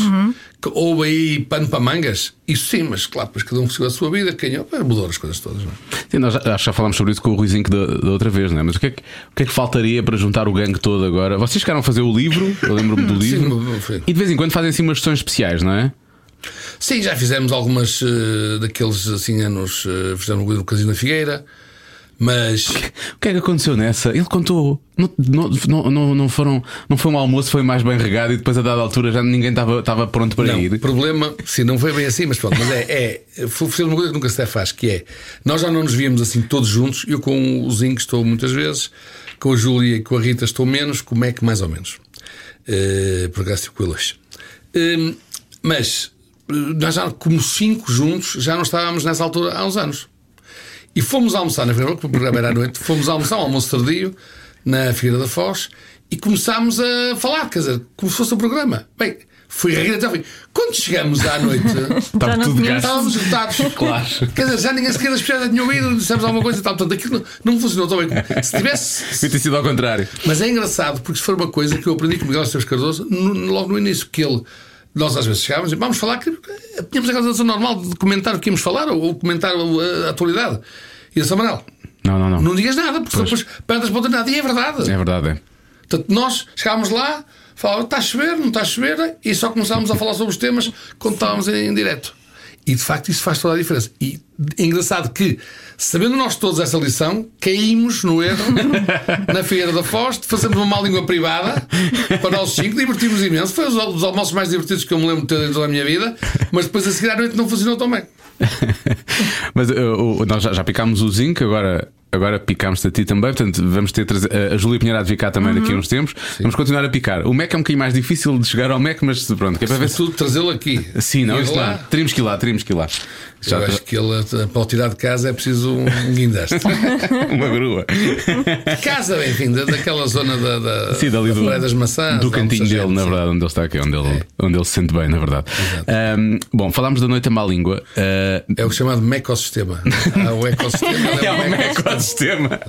que houve aí pano para mangas? Isso sim, mas claro, depois cada um seguiu a sua vida, ganhou, mudou as coisas todas. Não é? Sim, nós já, acho que já falámos sobre isso com o Ruizinho da, da outra vez, não é? Mas o que é, que, o que é que faltaria para juntar o gangue todo agora? Vocês a fazer o livro, eu lembro-me do livro. Sim. E de vez em quando fazem assim umas sessões especiais, não é? Sim, já fizemos algumas eh, daqueles assim anos, eh, fizemos o Casino na Figueira, mas O que é que aconteceu nessa? Ele contou. Não, não, não, não, foram, não foi um almoço, foi mais bem regado e depois a dada altura já ninguém estava, estava pronto para não, ir. o problema, sim, não foi bem assim, mas pronto, mas é, é foi uma coisa que nunca se faz, que é nós já não nos víamos assim todos juntos, eu com o Zinho estou muitas vezes, com a Júlia e com a Rita estou menos, com o Mac mais ou menos. Eh, por acaso com ele hoje. Hum, mas nós já, como cinco juntos, já não estávamos nessa altura há uns anos. E fomos almoçar na Figueira, porque o programa era à noite, fomos almoçar um almoço tardio na Figueira da Foz e começámos a falar, quer dizer, como se fosse um programa. Bem, fui rir até ao fim. Quando chegamos à noite, Estava tudo gasto. estávamos esgotados. Claro. Quer dizer, já ninguém sequer das pessoas tinha ouvido, dissemos alguma coisa e tal. Portanto, aquilo não, não funcionou tão bem. Se tivesse. Ter sido ao contrário. Mas é engraçado, porque se for uma coisa que eu aprendi com o Miguel Esteves Cardoso no- logo no início, que ele. Nós às vezes chegávamos e vamos falar que eh, tínhamos aquela situação normal de comentar o que íamos falar ou, ou comentar a, a atualidade. E disse, "Ó, Manel, Não, não, não. não digas nada, porque depois perde a espontaneidade. E é verdade. É verdade, é. Portanto, nós chegávamos lá, falávamos, está a chover, não está a chover, e só começávamos a falar sobre os temas quando estávamos em, em direto. E de facto isso faz toda a diferença. E é engraçado que, sabendo nós todos essa lição, caímos no erro na Feira da Foz, de fazermos uma má língua privada para nós cinco, divertimos imenso. Foi um dos almoços mais divertidos que eu me lembro de ter em toda a minha vida, mas depois a seguir à noite não funcionou tão bem. Mas uh, o- nós já, já picámos o zinco, agora, agora picámos-te a ti também. Portanto, vamos ter trazer- a Júlia Pinheiro vir cá também daqui a uns tempos. Vamos continuar a picar. O Mac é um bocadinho mais difícil de chegar ao Mac, mas pronto, que é para ver se. Tudo trazê-lo aqui. Sim, não, Ir isso lá. Teríamos que ir lá, teríamos que ir lá. Já Eu acho que ele, eh, para o tirar de casa, é preciso um guindaste. uma grua. casa, enfim, da- daquela zona da, da, Sim, dali da do, das Maçãs. do cantinho dele, gente, na sim. verdade, onde ele está aqui, onde ele, onde ele se sente bem, na verdade. Ahm, bom, falámos da noite à má língua. Ah, É o chamado mecossistema. Há o ecossistema. É um ecossistema.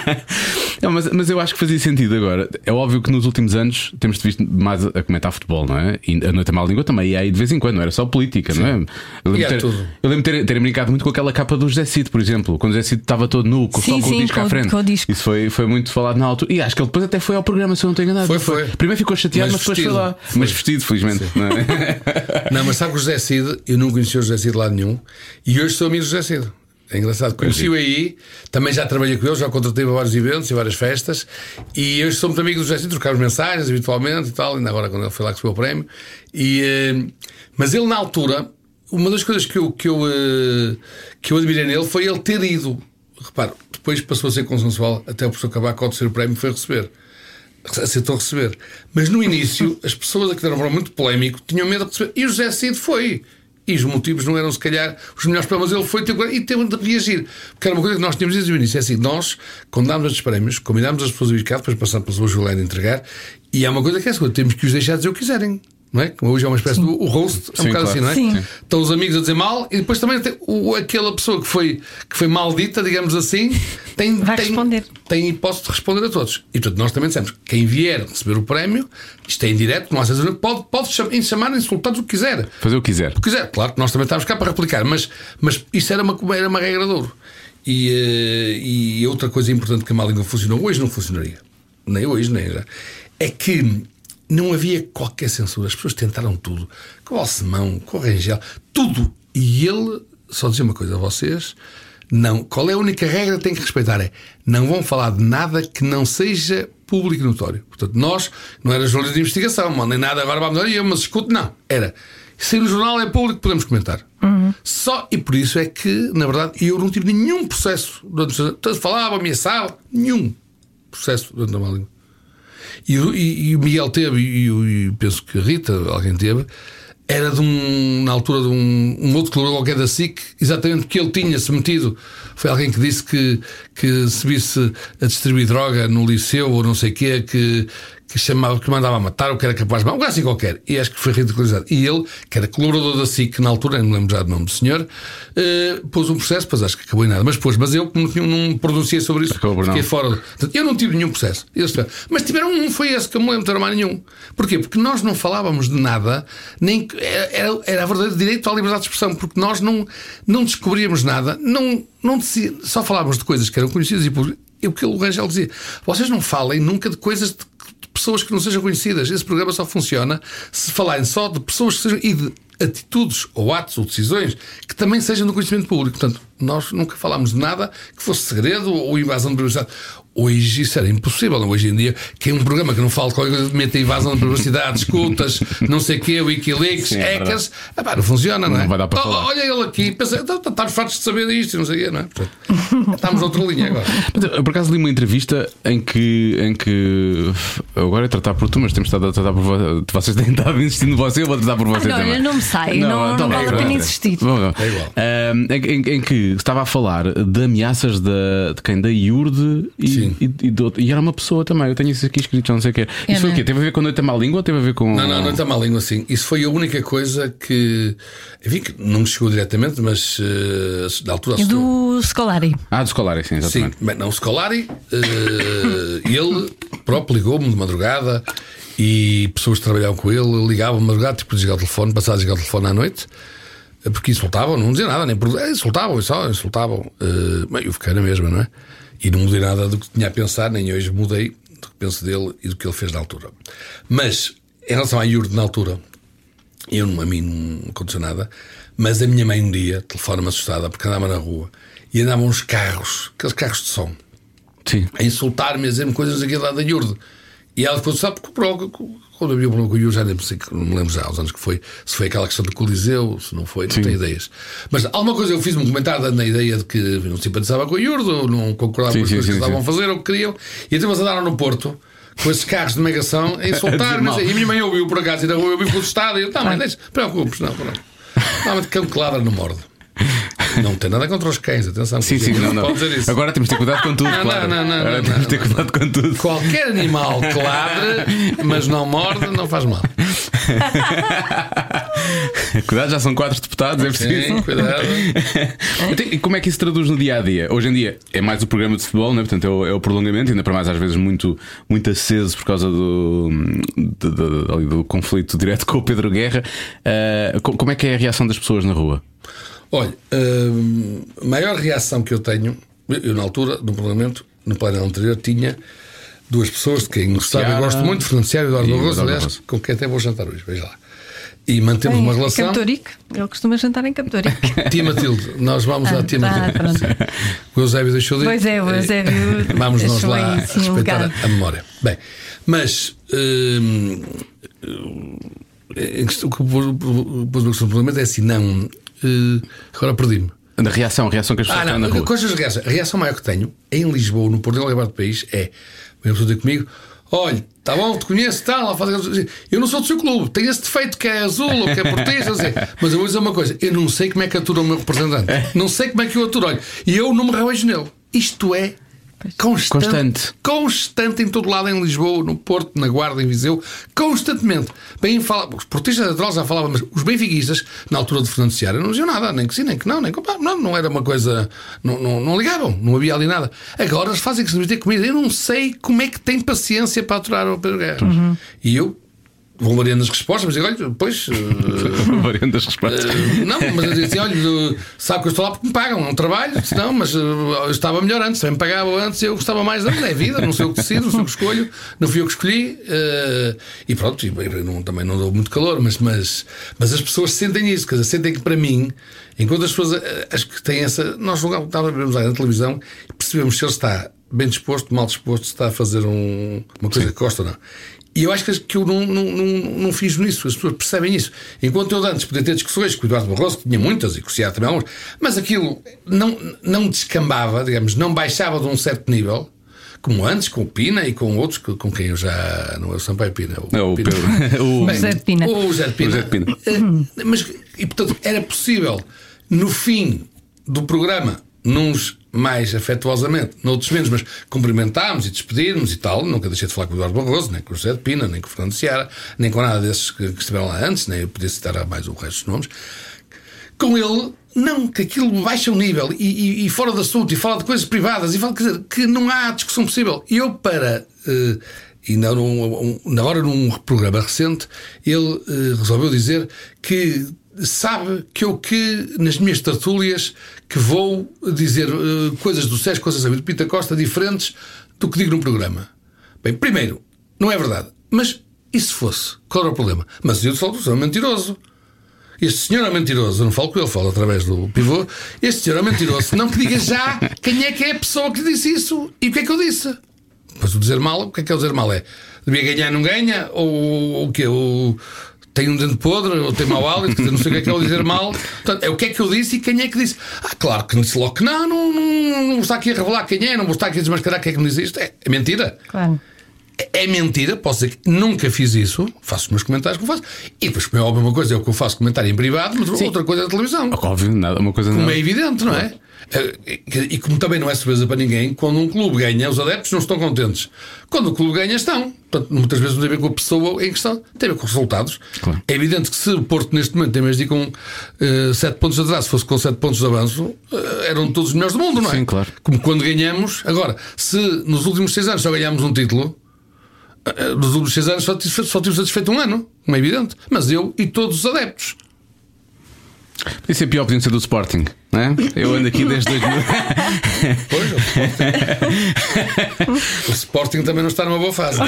Não, mas, mas eu acho que fazia sentido agora. É óbvio que nos últimos anos temos visto mais a comentar futebol, não é? E a noite à má língua também ia aí de vez em quando, não era só política, não é? Eu E há ter, tudo. eu lembro de ter, terem brincado muito com aquela capa do José Cid, por exemplo, quando o José Cid estava todo nu, com, Sim, só com o sim, disco com à frente. com o disco. Isso foi, foi muito falado na altura. E acho que ele depois até foi ao programa, se eu não estou enganado. Foi, foi. Primeiro ficou chateado, mas, Mas depois foi lá. Mas vestido, felizmente. não é? Não, mas sabe que o José Cid, eu não conhecia o José Cid de lado nenhum e hoje sou amigo do José Cid. É engraçado. Conheci-o aí, também já trabalhei com ele, já o contratei para vários eventos e várias festas. E hoje somos amigos do José Cid, trocámos mensagens habitualmente e tal, ainda agora quando ele foi lá que recebeu o prémio. E, eh, mas ele, na altura, uma das coisas que eu, que, eu, eh, que eu admirei nele foi ele ter ido. Repara, depois passou a ser consensual, até o professor Cabaco, ao terceiro prémio, foi receber aceitou receber. Mas no início, as pessoas a que deram um muito polémico tinham medo de receber. E o José Cid foi. E os motivos não eram, se calhar, os melhores para mas ele foi ter e teve de reagir. Porque era uma coisa que nós tínhamos desde o início. É assim, nós, quando dámos estes prémios, convidámos as pessoas a vir cá, depois passar pela sua Juliana a entregar, e é uma coisa que é essa, temos que os deixar dizer o que quiserem. Não é? Como hoje é uma espécie do o roast, é um Sim, bocado claro. assim, não é? Sim. Sim. Estão os amigos a dizer mal e depois também tem o, aquela pessoa que foi, que foi maldita, digamos assim, tem, Vai tem, responder. tem hipótese de responder a todos. E portanto, nós também dissemos: quem direto receber o prémio, isto é indireto, não há censura, pode, pode chamar, chamar insultados o que quiser. Fazer o que quiser. O que quiser, claro que nós também estávamos cá para replicar, mas, mas isso era uma, era uma regra de ouro. E, eh, e outra coisa importante que a má língua funcionou, hoje não funcionaria, nem hoje, nem já, é que não havia qualquer censura. As pessoas tentaram tudo, com o Alcemão, com o Rangel, tudo. E ele só dizia uma coisa a vocês. Não, qual é a única regra que têm que respeitar? É não vão falar de nada que não seja público e notório. Portanto, nós não era jornalismo de investigação, nem nada agora vamos dar, mas escute, não. Era. Se no jornal é público, podemos comentar. Só, e por isso é que, na verdade, eu não tive nenhum processo. durante- Todos falavam, ameaçavam, nenhum processo durante a má língua. E, e- e o Miguel teve, e, e penso que a Rita, alguém teve, era de um, na altura de um, um outro colaborador qualquer da SIC, exatamente que ele tinha-se metido. Foi alguém que disse que, que se visse a distribuir droga no liceu ou não sei o quê, que, que, chamava, que mandava matar ou que era capaz de matar, um assim qualquer. E acho que foi ridicularizado. E ele, que era colaborador da SIC na altura, não me lembro já do nome do senhor, eh, pôs um processo, pois acho que acabou em nada. Mas pôs, mas eu, como não, não pronunciei sobre isso, Acabou por não. fiquei fora. Portanto, eu não tive nenhum processo. Eles. Mas tiveram um, foi esse que eu me lembro de ter mais nenhum. Porquê? Porque nós não falávamos de nada, nem que- era, era verdadeiro direito à liberdade de expressão, porque nós não, não descobríamos nada, não, não só falávamos de coisas que eram conhecidas e públicas. É o que o Rangel dizia. Vocês não falem nunca de coisas de pessoas que não sejam conhecidas. Esse programa só funciona se falarem só de pessoas que sejam e de atitudes ou atos ou decisões que também sejam do conhecimento público. Portanto, nós nunca falámos de nada que fosse segredo ou invasão de privacidade. Hoje isso era impossível. Hoje em dia, quem um programa que não fala de qualquer coisa mete a invasão de privacidade, escutas, não sei o quê, Wikileaks, Sim, é hackers. Ah, pá, não funciona, não é? Não vai dar para falar. Olha ele aqui, pensa, estamos fartos de saber disto, e não sei o quê, não é? Estamos noutra linha agora. Mas eu, por acaso li uma entrevista em que, em que agora é tratar por tu, mas temos estado a tratar por vo- vocês têm estado insistindo em você, eu vou tratar por você não, também. eu não me saio, não- então não vale vai, a pena insistir. É igual. Ahm, em, em- em que estava a falar de ameaças da, de quem? Da IURD e, Sim. E, e de outro- e era uma pessoa também. Eu tenho isso aqui escrito, não sei o que. Isso É, foi não o quê? é? Teve a ver com Noite à Má Língua ou teve a ver com. Não, não, está mal língua assim. Isso foi a única coisa que. Enfim, que não me chegou diretamente, mas eh, da altura E assustou. do Scolari. Ah, do Scolari, sim, Sim, exatamente. bem, não, o Scolari, eh, ele próprio ligou-me de madrugada e pessoas que trabalhavam com ele ligavam de madrugada, tipo, desligar o telefone, passava a desligar o telefone à noite, eh, porque insultavam, não dizia nada, nem por- insultavam, só insultavam. Eh, bem, eu fiquei na mesma, não é? E não mudei nada do que tinha a pensar, nem hoje mudei do que penso dele e do que ele fez na altura. Mas, em relação à Yurde na altura, eu, a mim não aconteceu nada, mas a minha mãe um dia telefona-me assustada porque andava na rua e andavam uns carros, aqueles carros de som, Sim. a insultar-me, a dizer-me coisas aqui lá da Yurde. E ela depois sabe porque quando havia um problema com o Yurde, já nem não me lembro já, aos anos que foi, se foi aquela questão do Coliseu, se não foi, não tenho ideias. Mas alguma coisa eu fiz um comentário dando a ideia de que não simpatizava com o ou não concordava Sim, com as sim, coisas sim, que estavam a sim. fazer ou que queriam, e então eles andaram no Porto. Com esses carros de negação a insultar-me. e a minha mãe ouviu por acaso e na rua ouviu protestado. E eu, tá, mãe, deixa, preocupes, não, não. Normalmente cão que ladra não morde. Não tem nada contra os cães, atenção. Sim, sim, não, não. Pode dizer isso. Agora temos de ter cuidado com tudo, Não, claro. não, não, não, Agora não, temos de ter cuidado com tudo. Qualquer animal que mas não morde, não faz mal. Cuidado, já são quatro deputados, é preciso. Sim, cuidado. Então, e como é que isso se traduz no dia a dia? Hoje em dia é mais o programa de futebol, né? portanto é o, é o prolongamento, ainda para mais às vezes muito, muito aceso por causa do, do, do- do conflito direto com o Pedro Guerra. Co- como é que é a reação das pessoas na rua? Olha, hum, a maior reação que eu tenho, eu na altura, no Parlamento, no painel anterior, tinha duas pessoas de quem gostava, Seara gosto muito, Fernando e Eduardo e Barroso, aliás, com quem até vou jantar hoje, veja lá. E mantemos uma relação. Captorique. Ele costuma jantar em Captorique. Tia Matilde, nós vamos à tia Ah, Matilde. pronto. Sim. O Eusébio deixou de ir. Pois é, o Eusébio Vamos nós lá aí, sim, um respeitar legado. a, a memória. Bem, mas hum, hum, questão- o que pôs pôs o problema é assim, não. Eh, agora perdi-me. A reação, a reação que as pessoas Ah, têm na não, rua. coisas reação. A reação maior que tenho em Lisboa, no Porto de Levar do País, é uma pessoa dizer comigo: olha, tá bom, te conheço, tal, lá faz eu não sou do seu clube, tenho esse defeito que é azul ou que é não sei. mas eu vou dizer uma coisa: eu não sei como é que atura o meu representante, não sei como é que eu aturo, olha, e eu não me revejo nele. Isto é Constante, Constante. constante em todo lado, em Lisboa, no Porto, na Guarda, em Viseu, constantemente. Bem, fala, os portistas naturais já falavam, mas os benfiquistas, na altura de Fernando Seara, não diziam nada, nem que sim, nem que não, nem que não, não era uma coisa. Não, não, não ligavam, não havia ali nada. Agora eles fazem que se ter comida. Eu não sei como é que tem paciência para aturar o Pedro Guerra. E eu vou variando as respostas, mas digo, olha, pois. eh, Variando as respostas. Uh, não, mas eu disse, olha, uh, sabe que eu estou lá porque me pagam, é um trabalho, não, mas uh, eu estava melhor antes, também me pagavam antes, eu gostava mais da é vida, não sei o que decido, não sei o que escolho, não fui eu que escolhi, uh, e pronto, e, não- também não dou muito calor, mas, mas, mas as pessoas sentem isso, quer dizer, sentem que para mim, enquanto as pessoas uh, acho que têm essa. Nós estávamos lá na televisão e percebemos se ele está bem disposto, mal disposto, se está a fazer um- uma coisa que gosta ou não. E eu acho que, que eu não, não, não, não fiz nisso, as pessoas percebem isso. Enquanto eu antes podia ter discussões com o Eduardo Barroso, que tinha muitas e com o Ciara também algumas, mas aquilo não, não descambava, digamos, não baixava de um certo nível, como antes, com o Pina e com outros, com com quem eu já. Não é o Sampaio Pina, é o, É o Pina. Pedro. O- Bem, José de Pina. O José de Pina. O de Pina. Mas, e portanto, era possível, no fim do programa, nos mais afetuosamente, noutros menos, mas cumprimentámos e despedimos e tal. Nunca deixei de falar com o Eduardo Barroso, nem com o José de Pina, nem com o Fernando Seara, nem com nada desses que, que estiveram lá antes, nem eu podia citar mais o resto dos nomes. Com ele, não, que aquilo baixa o nível e, e- e fora de assunto, e fala de coisas privadas, e fala quer dizer, que não há discussão possível. Eu, para. eh, e na, num- um- na hora, num programa recente, ele eh, resolveu dizer que sabe que eu que nas minhas tertúlias que vou dizer eh, coisas do Sérgio Saúde de Pita Costa diferentes do que digo num programa. Bem, primeiro, não é verdade. Mas e se fosse? Qual era o problema? Mas eu sou um mentiroso. Este senhor é mentiroso, eu não falo com ele, falo através do pivô. Este senhor é mentiroso. Não que diga já quem é que é a pessoa que disse isso e o que é que eu disse. Pois o dizer mal, o que é que é o dizer mal? É devia ganhar, não ganha? Ou o quê? Ou tem um dente podre? Ou tem mau hálito? Quer dizer, não sei o que é que é o dizer mal. Portanto, é o que é que eu disse e quem é que disse. Ah, claro que não disse logo que não, não, não, não vou estar aqui a revelar quem é, não vou estar aqui a desmascarar quem é que me diz isto. É, é mentira. Claro. É mentira, posso dizer que nunca fiz isso, faço os meus comentários que eu faço. E depois, como é óbvio, uma coisa é o que eu faço comentário em privado, mas outra coisa é a televisão. Óbvio, nada, uma coisa Como não. é evidente, não é? Eh, E como também não é surpresa para ninguém, quando um clube ganha, os adeptos não estão contentes. Quando o clube ganha, estão. Portanto, muitas vezes não tem a ver com a pessoa em questão, tem a ver com os resultados. Claro. É evidente que se o Porto neste momento tem mais de com 7 pontos de atraso, se fosse com 7 pontos de avanço, eh, eram todos os melhores do mundo, não é? Sim, claro. Como quando ganhamos. Agora, se nos últimos 6 anos só ganhámos um título, eh, nos últimos 6 anos só tive, só tive satisfeito um ano, como é evidente. Mas eu e todos os adeptos. Podia ser pior, podia ser do Sporting, é? Eu ando aqui desde 2000. Pois, o Sporting. o Sporting também não está numa boa fase.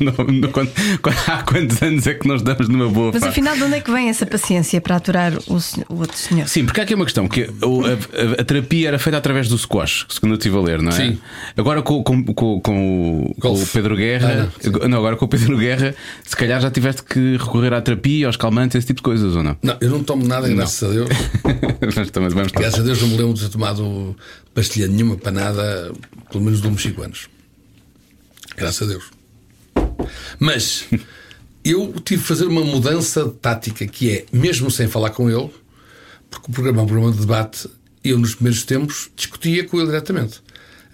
No- no- quando- quando- há quantos anos é que nós damos numa boa Mas fase? afinal, de onde é que vem essa paciência para aturar o, senhor- o outro senhor? Sim, porque há aqui uma questão que a, a- a terapia era feita através do squash, segundo eu estive a ler, não é? Sim. Agora com, com, com, com o- com o Golfe. Pedro Guerra, Ah, não, agora com o Pedro Guerra, se calhar já tiveste que recorrer à terapia, aos calmantes, esse tipo de coisas, ou não? Não, eu não tomo nada, graças a Deus. Também vamos Graças a Deus não me lembro de ter tomado pastilha nenhuma para nada, pelo menos de uns 5 anos. Graças a Deus. Mas eu tive que fazer uma mudança de tática que é, mesmo sem falar com ele, porque o programa é um programa de debate, eu nos primeiros tempos discutia com ele diretamente.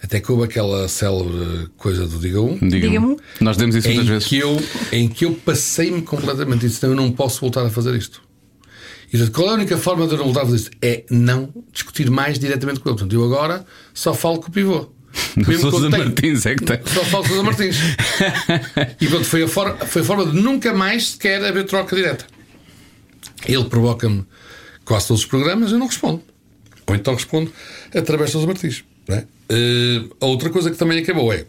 Até que houve aquela célebre coisa do Diga 1, Diga-me. Diga-me. Nós demos isso muitas em vezes. que, eu, em que eu passei-me completamente e disse: não, eu não posso voltar a fazer isto. E portanto, qual é a única forma de eu não voltar a fazer isto? É não discutir mais diretamente com ele. Portanto, eu agora só falo com o pivô. Mesmo Sousa tenho- Martins é que tem. Só falo com o Sousa Martins. e pronto, foi a, for- foi a forma de nunca mais sequer haver troca direta. Ele provoca-me quase todos os programas, eu não respondo. Ou então respondo através de Sousa Martins. é? A outra coisa que também acabou é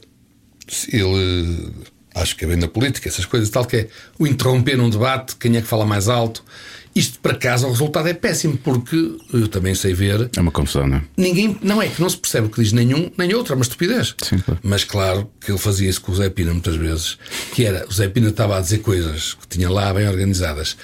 se ele acho que é bem na política, essas coisas tal, que é o interromper num debate, quem é que fala mais alto. Isto para casa o resultado é péssimo, porque eu também sei ver É uma confusão, não é? Ninguém, não é que não se percebe o que diz nenhum nem outro, é uma estupidez. Sim, claro. Mas claro que ele fazia isso com o Zé Pina muitas vezes, que era, o Zé Pina estava a dizer coisas que tinha lá bem organizadas,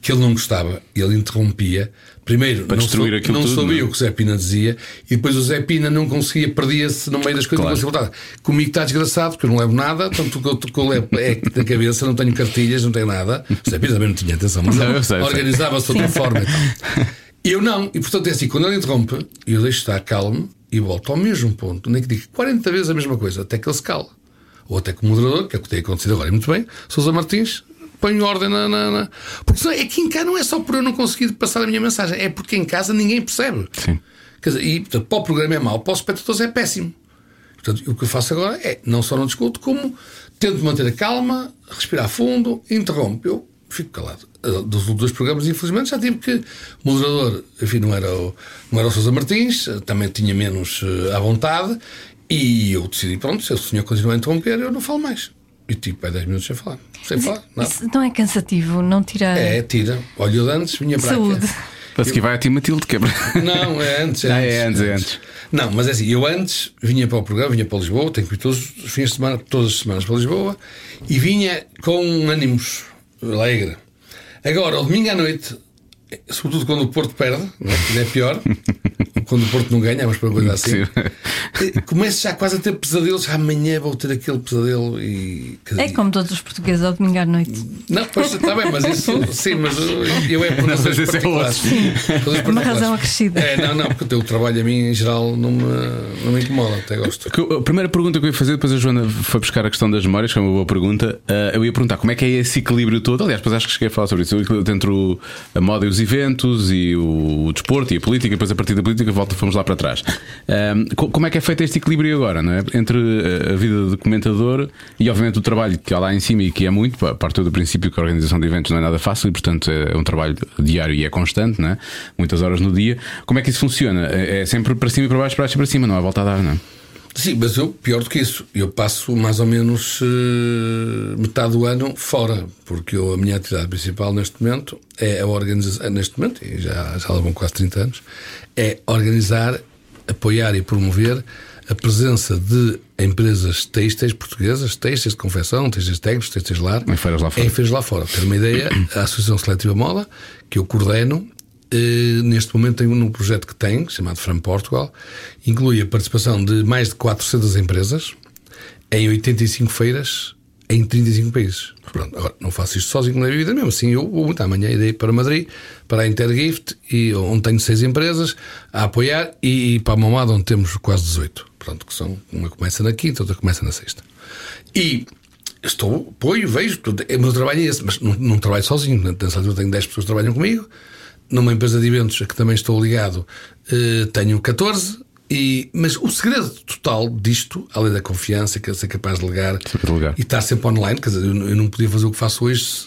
que ele não gostava, e ele interrompia. Primeiro, Para não, destruir sou- aquilo não tudo, sabia não é? o que o Zé Pina dizia, e depois o Zé Pina não conseguia, perdia-se no meio das coisas Claro. que não conseguia voltar. Comigo está desgraçado, porque eu não levo nada, tanto que eu, que eu levo é da cabeça, não tenho cartilhas, não tenho nada. O Zé Pina também não tinha atenção, mas organizava-se de outra forma e tal. Eu não, e portanto é assim, quando ele interrompe, eu deixo estar calmo e volto ao mesmo ponto, nem que diga 40 vezes a mesma coisa, até que ele se cala. Ou até que o moderador, que é o que tem acontecido agora, e muito bem, Sousa Martins, põe ordem na. na, na... Porque senão, é que em casa não é só por eu não conseguir passar a minha mensagem, é porque em casa ninguém percebe. Sim. Quer dizer, e portanto, para o programa é mau, para os espectadores é péssimo. Portanto, o que eu faço agora é não só não discuto, como tento manter a calma, respirar fundo, interrompo. Eu fico calado. Uh, Dos dois programas, infelizmente, já tive que. O moderador, enfim, não era o, não era o Sousa Martins, uh, também tinha menos uh, à vontade, e eu decidi, pronto, se o senhor continuar a interromper, eu não falo mais. E tipo, é 10 minutos sem falar. Sem falar, não. Isso não é cansativo, não tira. É, tira. Olha, eu antes vinha para Saúde. aqui. Parece que vai a ti Matilde, quebra. Não, é antes. É Ah, antes, é antes, é antes. Não, mas é assim, eu antes vinha para o programa, vinha para Lisboa, tenho que ir todos os fins de semana, todas as semanas para Lisboa, e vinha com ânimos alegre. Agora, ao domingo à noite, sobretudo quando o Porto perde, não é? É pior, quando o Porto não ganha, mas para uma coisa assim, Sim. eh, começo já quase a ter pesadelos. Amanhã vou ter aquele pesadelo e. É como todos os portugueses ao domingo à noite. Não, pois está bem, mas isso sim, mas eu, eu é por Não, razões é particulares. Razões Uma razão acrescida. É, não, não, porque o teu trabalho a mim em geral não me, não me incomoda, até gosto. A primeira pergunta que eu ia fazer, depois a Joana foi buscar a questão das memórias, que é uma boa pergunta. Ah, eu ia perguntar como é que é esse equilíbrio todo. Aliás, depois acho que cheguei a falar sobre isso. O equilíbrio entre o- a moda e os eventos e o, o desporto e a política, depois a partir da política volta, fomos lá para trás. Co- como é que é feito este equilíbrio agora, não é? Entre ah, a vida de comentador e, obviamente, o trabalho que há lá em cima e que é muito, pa- parte do princípio que a organização de eventos não é nada fácil e, portanto, é um trabalho diário e é constante, não é? Muitas horas no dia. Como é que isso funciona? É é sempre para cima e para baixo, para baixo e para cima, não há volta a dar, não é? Sim, mas eu, pior do que isso, eu passo mais ou menos eh, metade do ano fora, porque eu, a minha atividade principal neste momento é a organização, neste momento, e já, já vão quase 30 anos, é organizar, apoiar e promover a presença de empresas têxteis portuguesas, têxteis de confecção, têxteis técnicos, têxteis lar, Em feiras lá fora. em feiras lá fora. Para ter uma ideia, a Associação Seletiva Moda, que eu coordeno, eh, neste momento tem um projeto que tem, chamado Fram Portugal, inclui a participação de mais de 400 empresas em 85 feiras em 35 países. Pronto, agora não faço isto sozinho na vida mesmo. Assim, eu vou muito amanhã irei para Madrid, para a Intergift, e onde tenho seis empresas a apoiar, e, e para a Mamada, onde temos quase 18. Pronto, que são, uma começa na quinta, outra começa na sexta. E estou, apoio, vejo, tudo. o meu trabalho é esse, mas não, não trabalho sozinho. Altura tenho 10 pessoas que trabalham comigo. Numa empresa de eventos a que também estou ligado, eh, tenho 14. E, mas o segredo total disto, além da confiança, que é ser capaz de Ser delegar. e estar sempre online, quer dizer, eu, eu não podia fazer o que faço hoje, se,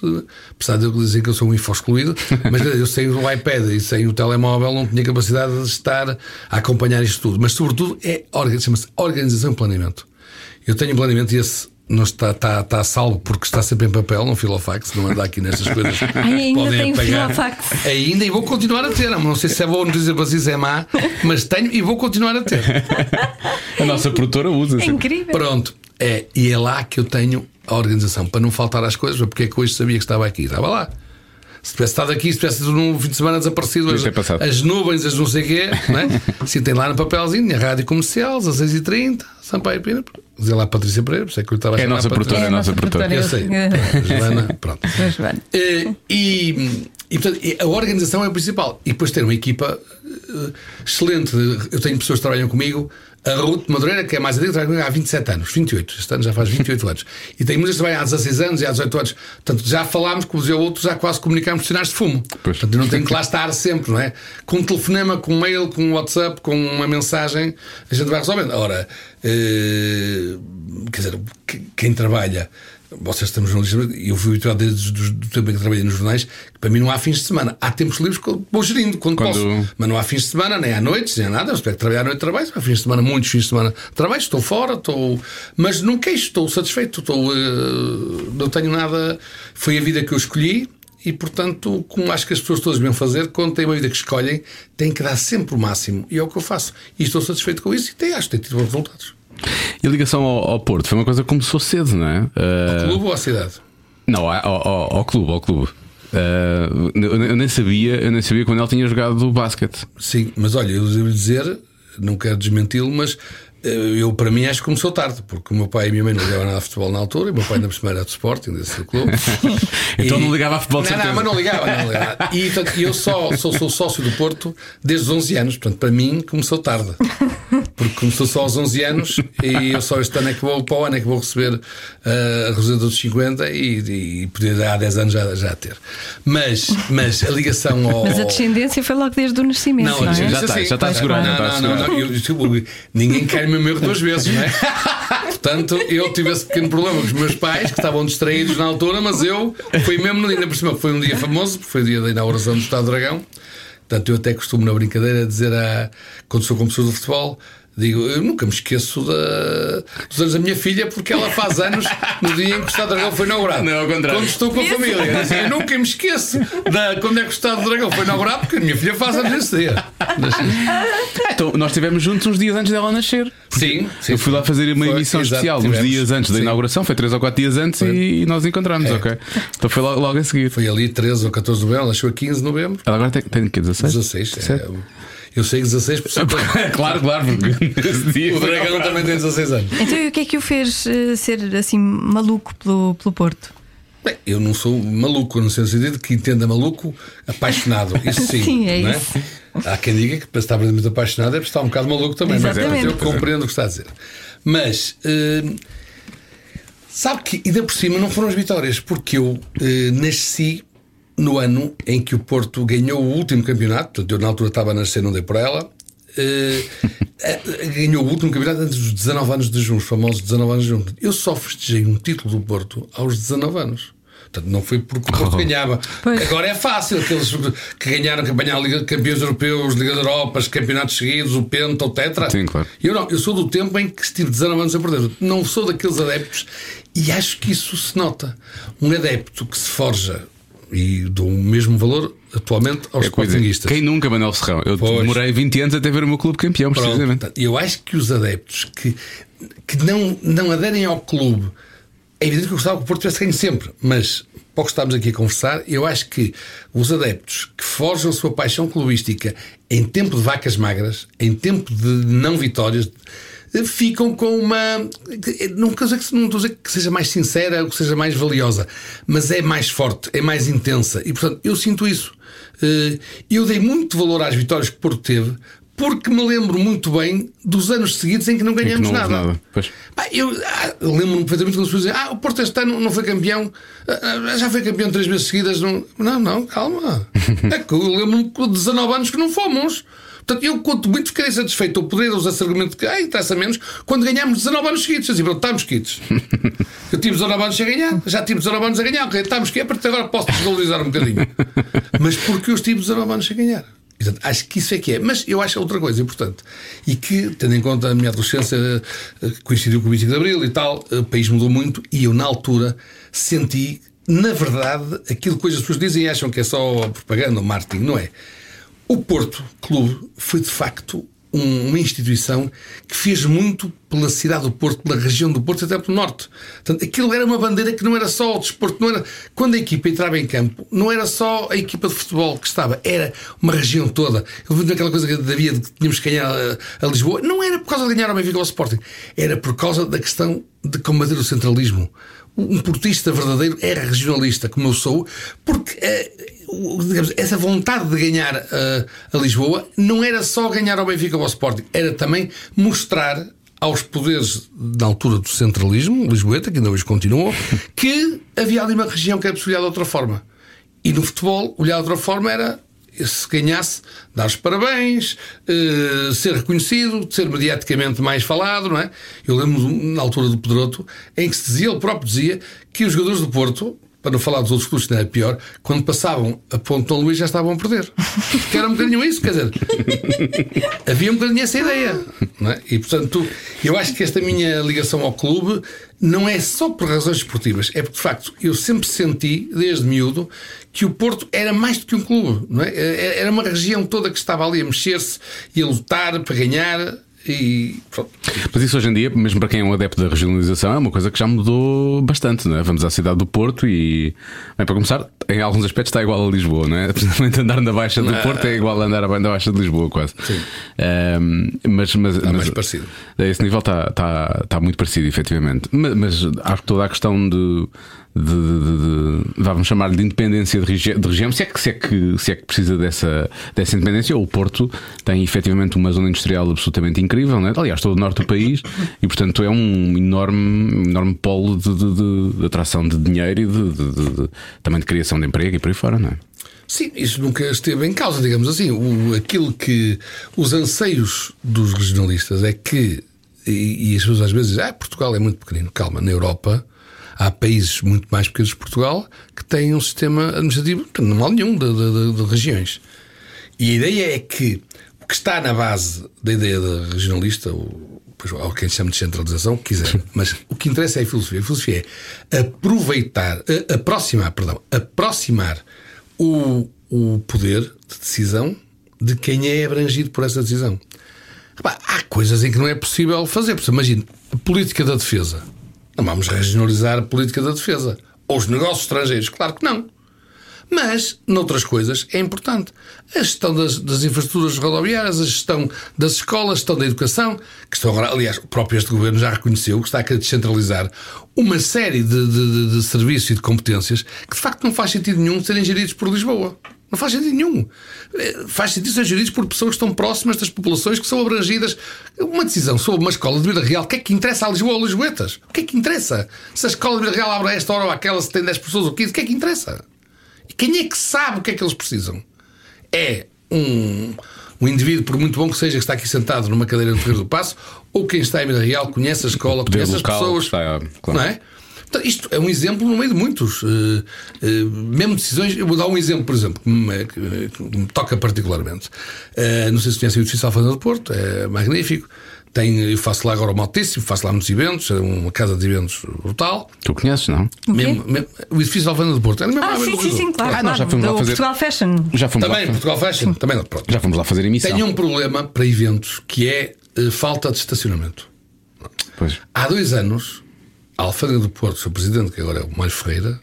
apesar de eu dizer que eu sou um info excluído, mas dizer, eu sem o iPad e sem o telemóvel não tinha capacidade de estar a acompanhar isto tudo. Mas, sobretudo, é chama-se organização e planeamento. Eu tenho um planeamento e esse não está, está, está a salvo porque está sempre em papel, não filofax, não anda aqui nestas coisas. Ai, ainda Podem tenho apagar. filofax. Ainda e vou continuar a ter. Não sei se é boa notícia para vocês, é má, mas tenho e vou continuar a ter. A nossa produtora usa. É sempre. incrível. Pronto, é, e é lá que eu tenho a organização, para não faltar às coisas, porque é que hoje sabia que estava aqui? Estava lá. Se tivesse estado aqui, se tivesse num fim de semana desaparecido as, as nuvens, as não sei o quê, né? se tem lá no papelzinho, a rádio comercial, às 6h30, Sampaio Pina, dizia lá Patrícia Pereira, isso é que eu estava a É a nossa produtora, é a nossa produtora. Eu sei, Joana, pronto. Joana. Eh, e, e, portanto, e a organização é o principal. E depois ter uma equipa eh, excelente. Eu tenho pessoas que trabalham comigo. A Ruth Madureira, que é mais antiga, trabalha há 27 anos, 28. Este ano já faz 28 anos. E tem muitas que trabalham há 16 anos e há 18 anos. Portanto, já falámos, como dizia o outro, já quase comunicámos sinais de fumo. Pois. Portanto, não tenho que lá estar sempre, não é? Com um telefonema, com um mail, com um WhatsApp, com uma mensagem, a gente vai resolvendo. Ora, eh, quer dizer, que- quem trabalha. Vocês estamos jornalistas, e eu fui habituado desde o do tempo em que trabalhei nos jornais, que para mim não há fins de semana. Há tempos livres que vou gerindo quando, Quando- posso. Mas não há fins de semana, nem há noites, nem há nada. Eu espero trabalhar à noite trabalho. Há fins de semana, muitos fins de semana trabalho, estou fora, estou. Mas não queixo, estou satisfeito, estou. eh, não tenho nada. Foi a vida que eu escolhi. E portanto, como acho que as pessoas todas deviam fazer, quando têm uma vida que escolhem, têm que dar sempre o máximo. E é o que eu faço. E estou satisfeito com isso e tem, acho que tem tido bons resultados. E a ligação ao, ao Porto foi uma coisa que começou cedo, não é? Ah, Clube ou a cidade? Não, ao, ao- ao clube, ao clube. Ah, eu, nem sabia, eu nem sabia quando ele tinha jogado basquete. Sim, mas olha, eu devo dizer, não quero desmenti-lo, mas eh, eu para mim acho que começou tarde, porque o meu pai e a minha mãe não ligavam nada a futebol na altura, e o meu pai ainda por cima era de Sporting, desse clube. Então E- não ligava a futebol Não, não, mas não ligava, não ligava. E portanto, eu só sou, sou sócio do Porto desde os 11 anos, portanto, para mim começou tarde. Porque começou só aos 11 anos e eu só este ano é que vou, para o ano é que vou receber uh, a redução dos 50 e, e podia há 10 anos já, já ter. Mas, mas a ligação ao. Mas a descendência foi logo desde o nascimento. Não, não é? já está, já está assegurado. Não, não, não, não, eu, eu, ninguém cai no meu erro duas vezes, não é? Portanto, eu tive esse pequeno problema com os meus pais, que estavam distraídos na altura, mas eu fui mesmo, ainda por cima, foi um dia famoso, porque foi o dia da inauguração do Estado Dragão. Portanto, eu até costumo na brincadeira dizer, a, quando sou competidor de futebol, Digo, eu nunca me esqueço da, dos anos da minha filha, porque ela faz anos no dia em que o Estado Dragão foi inaugurado. Não, ao contrário. Quando estou com a família, eu nunca me esqueço da quando é que o Estado Dragão foi inaugurado, porque a minha filha faz anos nesse dia. Então, nós estivemos juntos uns dias antes dela nascer. Sim, sim. Eu fui lá fazer uma foi, emissão exato, especial tivemos. uns dias antes da sim. inauguração, foi 3 ou 4 dias antes e, e, nós encontramos, é. ok? Então foi logo, logo, a seguir. Foi ali 13 ou 14 de novembro, ela chegou a 15 de novembro. Ela agora tem, tem que 16? 16, é, eu sei 16%. claro, claro, o Dragão também tem 16 anos. Então, e o que é que o fez uh, ser assim maluco pelo, pelo Porto? Bem, eu não sou maluco, no sentido de que entenda maluco apaixonado. Isso sim. sim é não é? isso. Há quem diga que para estar muito apaixonado é para estar um bocado maluco também. Exatamente. Mas é, eu compreendo o que está a dizer. Mas. Uh, sabe que, ainda por cima, não foram as vitórias, porque eu uh, nasci no ano em que o Porto ganhou o último campeonato, portanto, eu na altura estava a nascer, não dei por ela. Uh, ganhou o último campeonato antes dos 19 anos de junho, os famosos 19 anos de junho. Eu só festejei um título do Porto aos 19 anos. Portanto, não foi porque o Porto oh. ganhava. Pois. Agora é fácil, aqueles que ganharam campanha Liga de Campeões Europeus, Liga da Europa, os campeonatos seguidos, o Penta, o Tetra. Sim, claro. Eu não, eu sou do tempo em que estive 19 anos a perder. Não sou daqueles adeptos e acho que isso se nota. Um adepto que se forja e dou o mesmo valor atualmente aos é sportinguistas. Quem nunca, Manuel Serrão? Eu pois. demorei 20 anos até ver o meu clube campeão, Pronto, precisamente. Eu acho que os adeptos que, que não, não aderem ao clube, é evidente que eu gostava que o Porto tivesse ganho sempre, mas pouco estamos aqui a conversar, eu acho que os adeptos que forjam a sua paixão clubística em tempo de vacas magras, em tempo de não vitórias, ficam com uma. Não estou a dizer que seja mais sincera ou que seja mais valiosa, mas é mais forte, é mais intensa. E portanto, eu sinto isso. Eh, eu dei muito valor às vitórias que Porto teve, porque me lembro muito bem dos anos seguidos em que não ganhamos que não nada. nada. Ah, eu, eu lembro-me perfeitamente quando as pessoas dizem: Ah, o Porto este ano não foi campeão, ah, ah, já foi campeão três vezes seguidas. Não, não, não calma. é que eu lembro-me de 19 anos que não fomos. Portanto, eu conto muito, ficarei satisfeito ou poder usar esse argumento de que, ai, interessa menos, quando ganhámos 19 anos seguidos. Assim, pronto, estamos quites. Eu tive 19 anos a ganhar, já tive 19 anos a ganhar, ok, estamos quites, a partir agora posso desvalorizar um bocadinho. Mas porque eu estive 19 anos a ganhar. Portanto, acho que isso é que é. Mas eu acho outra coisa importante. E que, tendo em conta a minha adolescência, eh, coincidiu com o 25 de Abril e tal, o país mudou muito e eu, na altura, senti, na verdade, aquilo que as pessoas dizem e acham que é só propaganda ou marketing. Não é. O Porto Clube foi de facto uma instituição que fez muito pela cidade do Porto, pela região do Porto, até pelo norte. Portanto, aquilo era uma bandeira que não era só o desporto, não era quando a equipa entrava em campo, não era só a equipa de futebol que estava, era uma região toda. Eu vi aquela coisa que havia de que tínhamos que ganhar a, a, Lisboa, não era por causa de ganhar ao Benfica ao Sporting, era por causa da questão de combater o centralismo. Um portista verdadeiro era regionalista, como eu sou, porque eh, digamos, essa vontade de ganhar uh, a Lisboa não era só ganhar ao Benfica ou ao Sporting, era também mostrar aos poderes da altura do centralismo, Lisboeta, que ainda hoje continuou, que havia ali uma região que era possível de outra forma. E no futebol, olhar de outra forma era se ganhasse, dar os parabéns, uh, ser reconhecido, ser mediaticamente mais falado, não é? Eu lembro na altura do Pedroto em que se dizia, ele próprio dizia, que os jogadores do Porto para não falar dos outros clubes, não é pior, quando passavam a Ponte Dom Luís já estavam a perder. Que era um bocadinho isso, quer dizer, havia um bocadinho essa ideia. É? E portanto, eu acho que esta minha ligação ao clube não é só por razões esportivas, é porque de facto eu sempre senti, desde miúdo, que o Porto era mais do que um clube, não é? Era uma região toda que estava ali a mexer-se e a lutar para ganhar e. Mas isso hoje em dia, mesmo para quem é um adepto da regionalização, é uma coisa que já mudou bastante. Não é? Vamos à cidade do Porto e, bem, para começar, em alguns aspectos está igual a Lisboa, não é? Precisamente andar na Baixa do Porto é igual a andar na Baixa de Lisboa, quase. Sim. Um, mas, mas, está mas, mais parecido. A esse nível está, está, está muito parecido, efetivamente. Mas, mas acho que toda a questão de de, de- de- vamos chamar de independência de, regi- de região, se é, que, se, é que, se é que precisa dessa, dessa independência, o Porto tem efetivamente uma zona industrial absolutamente incrível, não é? aliás, todo o norte do país, e portanto é um enorme, enorme polo de, de- atração de dinheiro e de- também de criação de emprego e por aí fora, não é? Sim, isso nunca esteve em causa, digamos assim. O, aquilo que os anseios dos regionalistas é que, e, e as pessoas às vezes dizem, ah, Portugal é muito pequenino. Calma, na Europa há países muito mais pequenos que Portugal que têm um sistema administrativo, não mal nenhum, de, de- de- de regiões. E a ideia é que o que está na base da ideia da regionalista, ou, pois, ou quem chama de centralização, quiser, mas o que interessa é a filosofia. A filosofia é aproveitar, a- aproximar, perdão, aproximar o, o poder de decisão de quem é abrangido por essa decisão. Há coisas em que não é possível fazer. Por exemplo, imagine, política da defesa. Não vamos regionalizar a política da defesa. Ou os negócios estrangeiros. Claro que não. Mas, noutras coisas, é importante. A gestão das, das infraestruturas rodoviárias, a gestão das escolas, a gestão da educação, que estão agora, aliás, o próprio este governo já reconheceu que está a querer descentralizar uma série de, de, de- de serviços e de competências que, de facto, não faz sentido nenhum serem geridos por Lisboa. Não faz sentido nenhum. Eh, Faz sentido ser geridos por pessoas que estão próximas das populações que são abrangidas. Uma decisão sobre uma escola de vida real, o que é que interessa a Lisboa ou Lisboetas? O que é que interessa? Se a escola de vida real abre a esta hora ou aquela, se tem 10 pessoas ou 15, o que é que interessa? E quem é que sabe o que é que eles precisam? É um, um indivíduo, por muito bom que seja, que está aqui sentado numa cadeira do Terreiro do Passo, ou quem está em vida real, conhece a escola, conhece as pessoas. está, claro. Não é? Portanto, isto é um exemplo no meio de muitos. Eh, eh, mesmo decisões. Eu vou dar um exemplo, por exemplo, que me, que- que me toca particularmente. Eh, não sei se conhecem o edifício Alfândega do Porto, é magnífico. Tem, eu faço lá agora o Maltíssimo, faço lá muitos eventos, é uma casa de eventos brutal. Tu conheces, não? O? Mesmo- mesmo- o edifício Alfândega do Porto. É mesmo Ah, sim, sim, sim, claro. Ah, nós já fomos lá fazer- Portugal Fashion. Já fomos, Também, lá, Portugal Fashion, também não. Pronto. já fomos lá fazer emissão. Tem um problema para eventos que é eh, falta de estacionamento. Pois. Há dois anos, a Alfândega do Porto, o seu presidente, que agora é o Mário Ferreira,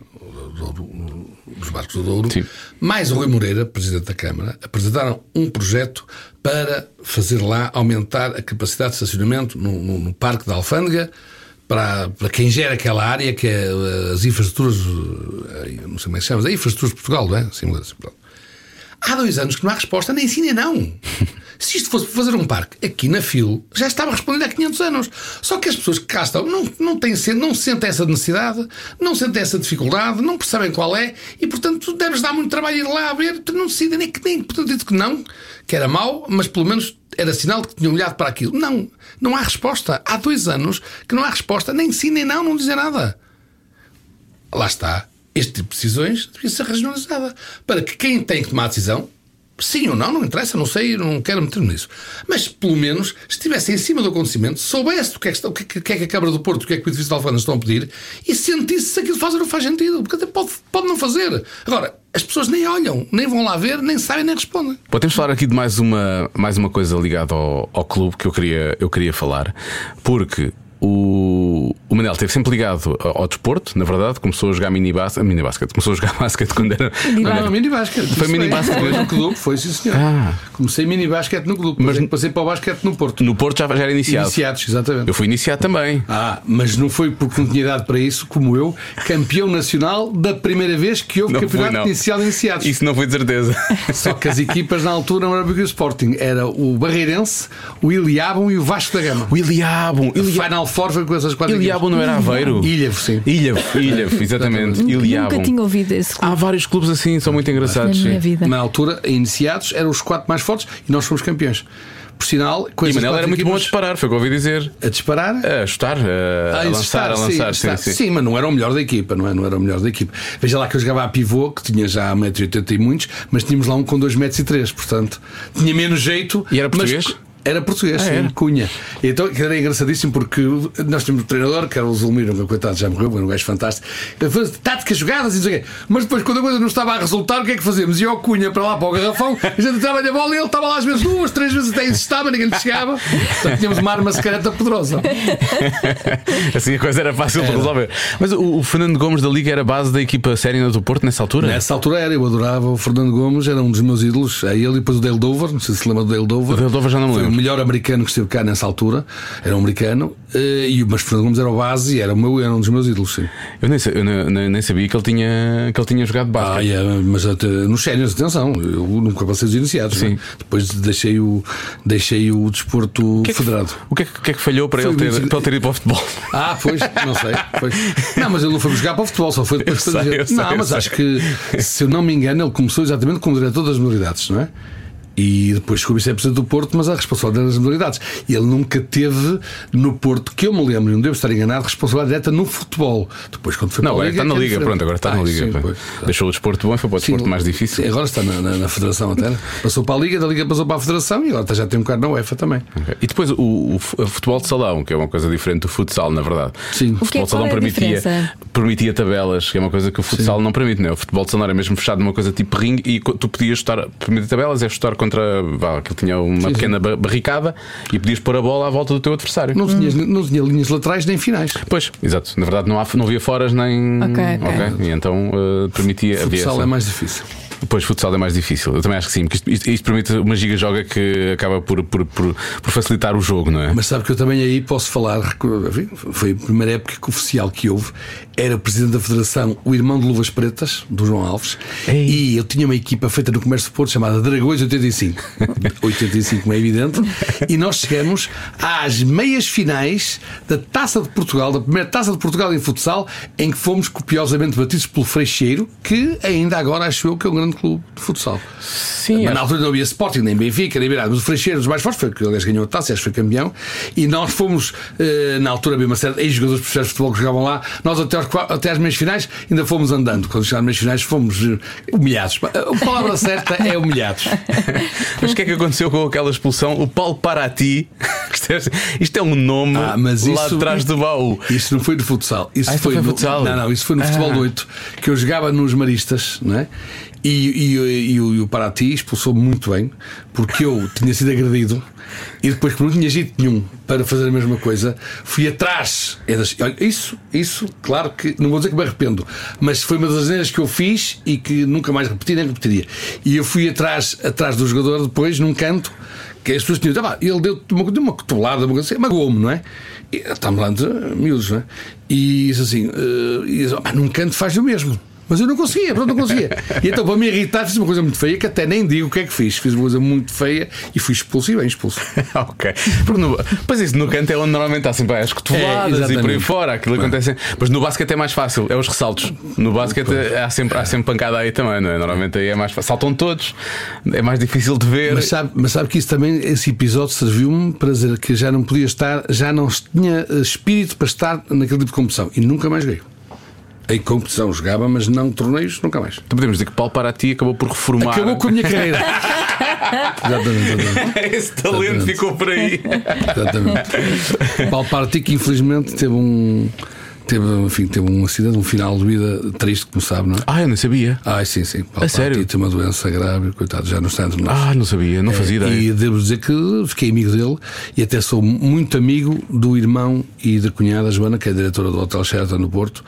do- do- dos Barcos do Douro, Sim. mais o Rui Moreira, presidente da Câmara, apresentaram um projeto para fazer lá aumentar a capacidade de estacionamento no, no- no Parque da Alfândega. Para, para quem gera aquela área que é eh, as infraestruturas, eh, não sei como é que se chama, as infraestruturas de Portugal, não é? Sim, assim, pronto. Há dois anos que não há resposta, nem sim nem não. Se isto fosse fazer um parque aqui na FIL, já estava respondido há 500 anos. Só que as pessoas que cá estão não, não, têm, não sentem essa necessidade, não sentem essa dificuldade, não percebem qual é e, portanto, deves dar muito trabalho ir lá a ver. Não decidem nem que nem. Portanto, dito que não, que era mau, mas pelo menos era sinal de que tinham olhado para aquilo. Não, não há resposta. Há dois anos que não há resposta, nem sim nem não, não dizem nada lá está, este tipo de decisões devia ser regionalizada. Para que quem tem que tomar a decisão, sim ou não, não interessa, não sei, não quero meter-me nisso. Mas pelo menos estivesse em cima do acontecimento, soubesse o que é que, está- o que, é que- o que é que a Câmara do Porto, o que é que o edifício de Alfândega estão a pedir e sentisse se aquilo faz ou não faz sentido. Porque até pode, pode não fazer. Agora, as pessoas nem olham, nem vão lá ver, nem sabem, nem respondem. Podemos falar aqui de mais uma, mais uma coisa ligada ao, ao clube que eu queria, eu queria falar, porque o, o Manel esteve sempre ligado ao, ao desporto, na verdade, começou a jogar mini basquete, mini basquete começou a jogar basquete quando era. era- não, mini basquete. Foi mini basquete Foi mesmo? no clube, foi sim senhor. Ah. Comecei mini basquete no clube, mas passei para o basquete no Porto. No Porto já, já era iniciado. Iniciados, exatamente. Eu fui iniciado também. Ah, mas não foi porque não tinha idade para isso, como eu, campeão nacional da primeira vez que houve Não campeonato não. inicial de iniciados. Isso não foi de certeza. Só que as equipas na altura não eram o Sporting, era o Barreirense, o Iliabum e o Vasco da Gama. O Iliabum. O Final Four foi com essas quatro Iliabum não era Aveiro? Ilhavo, sim. Ilhavo, Ilhavo, exatamente. Nunca, Iliabum. nunca tinha ouvido esse clube Há vários clubes assim, são muito na engraçados. sim. vida. Na altura, iniciados, eram os quatro mais fortes e nós fomos campeões. Por sinal, com E Manel era muito bom a disparar, foi o que eu ouvi dizer. a disparar. A chutar, a, a Ah, lançar, a lançar, sim, sim, sim, sim. mas não era o melhor da equipa, não, é? não era o melhor da equipa. Veja lá que eu jogava a pivô, que tinha já 1,80m e muitos, mas tínhamos lá um com 2,3m, portanto tinha menos jeito. E era mas- português? Era português, Ah, era? Cunha. Então era engraçadíssimo porque nós tínhamos um treinador, que era o Zulmiro, que coitado já morreu, era um gajo fantástico. Táticas jogadas e não sei o quê. Mas depois, quando a coisa não estava a resultar, o que é que fazíamos? Ia o Cunha para lá para o garrafão, a gente entrava-lhe a bola e ele estava lá às vezes duas, três vezes até insistava, ninguém lhe chegava. Portanto, tínhamos uma arma secreta poderosa. Assim a coisa era fácil de resolver. Mas o, o Fernando Gomes da Liga era a base da equipa séria do Porto nessa altura? Nessa altura era, eu adorava o Fernando Gomes, era um dos meus ídolos. É ele e depois o Dale Dover, não sei se se lembra do Dale Dover. O Dale Dover já não me lembro. Melhor americano que esteve cá nessa altura, era um americano, eh, e, mas Fernando Gomes era o base e era, o meu, era um dos meus ídolos. Sim. Eu, nem, eu nem- nem- sabia que ele tinha, que ele tinha jogado Ah, basquete. é, mas até, nos sénios, atenção, eu nunca passei os iniciados. Sim. né? Depois deixei o, deixei o desporto O que é que- federado. O que é que, que é que falhou para Foi ele, ter, muito- para ele ter ido para o futebol? Ah, pois, não sei. Pois. Não, mas ele não foi jogar para o futebol, só foi depois Eu sei, eu sei, Não, mas sei. acho que, se eu não me engano, ele começou exatamente como diretor das modalidades, não é? E depois chegou a vice-presidente do Porto, mas a responsabilidade das modalidades. E ele nunca teve no Porto, que eu me lembro, e não devo estar enganado, responsabilidade direta no futebol. Depois, quando foi Não, para a agora Liga. está na é Liga, diferente. pronto, agora está Ah, na Liga. sim, pois. Deixou o desporto bom e foi para o desporto Sim, mais difícil. sim, agora está na, na- na Federação até. né? Passou para a Liga, da Liga passou para a Federação e agora já tem um bocado na UEFA também. Ok. E depois o, o futebol de salão, que é uma coisa diferente do futsal, na verdade. Sim. O é- futebol de salão qual é a permitia, permitia tabelas, que é uma coisa que o futsal não permite, não é? O futebol de salão era mesmo fechado numa coisa tipo ringue e tu podias chutar, permitir tabelas, é chutar contra. Vá, aquilo tinha uma pequena ba- barricada e podias pôr a bola à volta do teu adversário. Não, tinha, não tinha linhas laterais nem finais. Pois, exato. Na verdade não, há, não havia foras nem. Ok, ok. E então eh, permitia. O futsal é mais difícil. Pois, futsal é mais difícil. Eu também acho que sim, porque isto, isto- isto permite uma giga-joga que acaba por, por, por, por facilitar o jogo, não é? Mas sabe que eu também aí posso falar, foi a primeira época que oficial que houve, era o presidente da Federação, o irmão de Luvas Pretas, do João Alves, Ei. e eu tinha uma equipa feita no Comércio de Porto chamada Dragões 85. 85, como é evidente, e nós chegamos às meias finais da Taça de Portugal, da primeira Taça de Portugal em futsal, em que fomos copiosamente batidos pelo Freixeiro, que ainda agora acho eu que é um grande clube de futsal. Sim, Mas na altura não havia Sporting, nem Benfica, nem nada. Mas o Freixeiro, dos mais fortes, foi que aliás ganhou a taça, acho que foi campeão. E nós fomos, eh, na altura, bem uma série de jogadores profissionais de futebol que jogavam lá. Nós, até, aos, até às meias finais, ainda fomos andando. Quando chegámos às meias finais, fomos eh, humilhados. A palavra certa é humilhados. Mas o que é que aconteceu com aquela expulsão? O Paulo Paraty. Isto é, isto é um nome Ah, mas lá isso- atrás do baú. Isso não foi de futsal. Isso Ah, foi, foi no, futsal? Não, não, isso foi no Ah. futebol do 8, que eu jogava nos Maristas, não é? E, e, e o- e o Paraty expulsou muito bem, porque eu tinha sido agredido e depois, como não tinha jeito nenhum para fazer a mesma coisa, fui atrás. É isso, isso, claro que não vou dizer que me arrependo, mas foi uma das asneiras que eu fiz e que nunca mais repeti nem repetiria. E eu fui atrás, atrás do jogador depois, num canto, que as pessoas tinham "Ah, ele deu uma, deu uma cotovelada, uma coisa assim, magoou-me, não é? E, Estamos lá de miúdos, não é? E disse assim, eh, e "Ah, num canto faz o mesmo. Mas eu não conseguia, pronto, não conseguia. E então, para me irritar, fiz uma coisa muito feia, que até nem digo o que é que fiz. Fiz uma coisa muito feia e fui expulso e bem expulso. ok. Porque no, pois isso, no canto é onde normalmente há sempre as cotoveladas É, e por aí fora. Aquilo acontece. Mas no basquete é mais fácil, é os ressaltos. No basquete há sempre, há sempre pancada aí também, não é? Normalmente aí é mais fácil. Saltam todos, é mais difícil de ver. Mas sabe, mas sabe que isso também, esse episódio serviu-me para dizer que já não podia estar, já não tinha eh, espírito para estar naquele tipo de competição. E nunca mais joguei. Em competição jogava, mas não torneios, nunca mais. Então podemos dizer que Paulo Paraty acabou por reformar. Acabou com a minha carreira. exatamente, exatamente. Esse talento Exatamente. ficou por aí. Exatamente. Paulo que infelizmente teve um. Teve, enfim, teve um acidente, um final de vida triste, como sabe, não é? Ah, eu não sabia. Ai, sim, sim. Paulo A sério? Parti tem uma doença grave, coitado, já não está entre nós. Ah, não sabia, não fazia ideia. E devo dizer que fiquei amigo dele e até sou muito amigo do irmão e da cunhada Joana, que é diretora do Hotel Sheraton no Porto,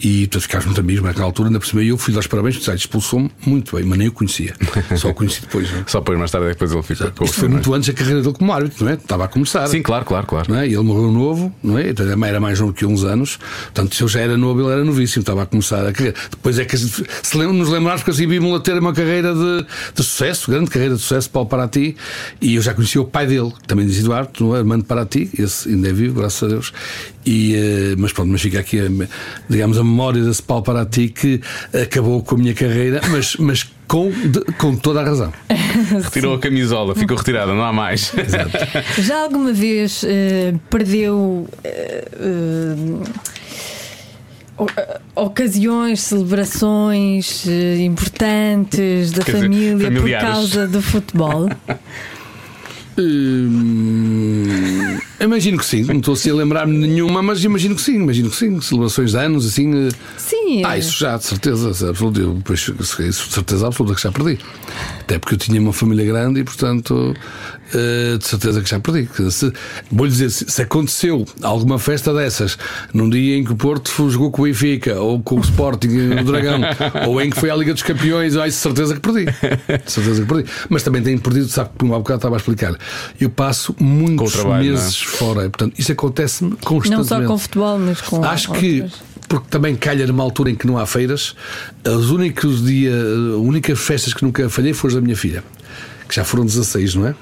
e portanto, ficámos muito amigos naquela altura. Ainda por cima, eu fui dar os parabéns, porque expulsou-me muito bem, mas nem o conhecia. Só o conheci depois. Não é? Só depois, mais tarde, depois ele ficou Isto foi muito antes da carreira dele como árbitro, não é? Estava a começar. Sim, claro, claro, claro. não é? E ele morreu novo, não é? Então, era mais novo que uns anos. Portanto, se eu já era novo, ele era novíssimo, estava a começar a carreira. Depois é que se nos lembrarmos que assim vimos a ter uma carreira de, de sucesso, grande carreira de sucesso, Paulo Paraty, e eu já conhecia o pai dele, que também dizia Eduardo, não é? Armando Paraty, esse ainda é vivo, graças a Deus. E, eh, mas pronto, mas fica aqui, a, digamos, a memória desse Paulo Paraty que acabou com a minha carreira, mas, mas com, de- com toda a razão. Retirou a camisola, ficou retirada, não há mais. Já alguma vez eh, perdeu o- eh, ocasiões, celebrações eh, importantes da Quer dizer, família por familiares. causa do futebol? Hum, imagino que sim, não estou assim a lembrar-me de nenhuma, mas imagino que sim, imagino que sim. Celebrações de anos, assim. eh, Sim. Ah, isso já, de certeza, é absoluto. Eu, depois, isso de certeza absoluta que já perdi. Até porque eu tinha uma família grande e, portanto, eh, de certeza que já perdi. Se, vou-lhe dizer, se, se aconteceu alguma festa dessas num dia em que o Porto jogou com o Benfica ou com o Sporting o Dragão ou em que foi à Liga dos Campeões, ai, de certeza que perdi. De certeza que perdi. Mas também tenho perdido, sabe, como há bocado estava a explicar. Eu passo muitos trabalho, é? meses fora. Portanto, isso acontece-me constantemente. Não só com futebol, mas com. Acho que outras. porque também calha numa altura em que não há feiras, os únicos dia, as únicas festas que nunca falhei foram as da minha filha, que já foram 16, não é?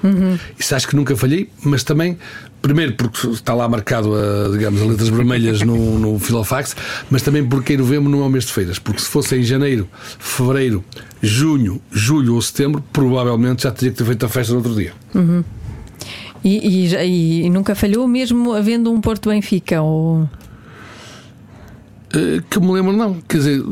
Isso acho que nunca falhei, mas também, primeiro porque está lá marcado a, digamos, as letras vermelhas no, no Filofax, mas também porque em novembro não é o mês de feiras, porque se fosse em janeiro, fevereiro, junho, julho ou setembro, provavelmente já teria que ter feito a festa no outro dia. E, e já- e nunca falhou, mesmo havendo um Porto Benfica. Ou... Eh, Que me lembro, não. Quer dizer,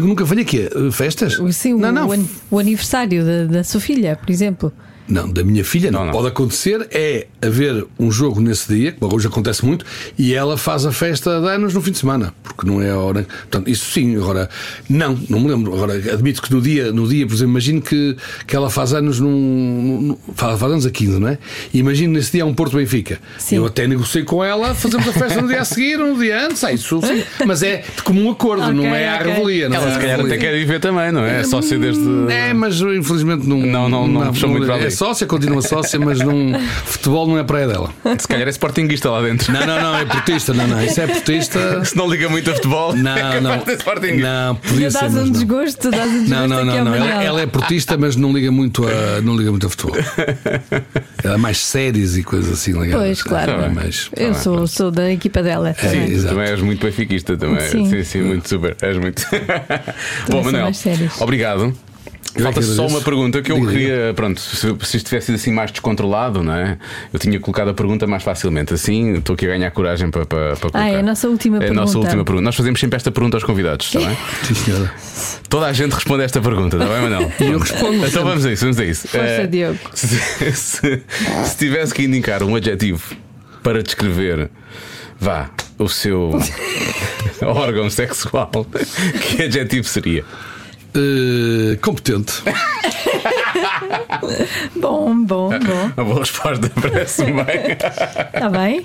nunca falhei aqui. Festas? Sim, não, o, não. o aniversário da, da sua filha, por exemplo. Não, da minha filha não. Não, não. Pode acontecer é haver um jogo nesse dia, que hoje acontece muito, e ela faz a festa de anos no fim de semana, porque não é a hora. Portanto, isso sim, agora, não, não me lembro. Agora, admito que no dia, no dia por exemplo, imagino que, que ela faz anos num. num- num- faz, faz anos a 15, não é? E imagino nesse dia é um Porto Benfica. Sim. Eu até negociei com ela, fazemos a festa no dia a seguir, no dia antes, ah, isso sim. Mas é de comum acordo, não Ok, é à ok. revelia. Não Ela é se calhar até quer ir ver também, não é? É sócio desde. É, mas infelizmente não. Não, não- não puxou muito para ali. É sócia, continua sócia, mas não, futebol não é praia dela. Se calhar é sportinguista lá dentro. Não, não, não, é portista, não, não. Isso é portista. Se não liga muito a futebol, Não, é não. ser. Não, podia Já ser. dás mas um não. desgosto, dás um desgosto Não, não, não, não. Ela, ela é portista, mas não liga muito a, não liga muito a futebol. Ela é mais séries e coisas assim ligadas. Pois, claro. É mais- Eu sou, sou da equipa dela. Sim, também. exato. também és muito benfiquista também. Sim, Sim. sim, muito super. És muito. Bom, Manuel, obrigado. Eu Falta é só uma pergunta que eu Diga, queria. Pronto, se, se isto tivesse sido assim mais descontrolado, não é? Eu tinha colocado a pergunta mais facilmente. Assim, estou aqui a ganhar coragem para, para, para colocar. Ah, é a nossa última É a nossa pergunta. última pergunta. Nós fazemos sempre esta pergunta aos convidados, está bem? Sim, senhora. Toda a gente responde a esta pergunta, está bem, Manel? E eu respondo. Então vamos a isso, vamos a isso. Força, Eh, Diogo. Se, se- se tivesse que indicar um adjetivo para descrever, vá, o seu órgão sexual, que adjetivo seria? Eh, competente. Bom, bom, bom. Uma boa resposta, parece-me bem. Está bem?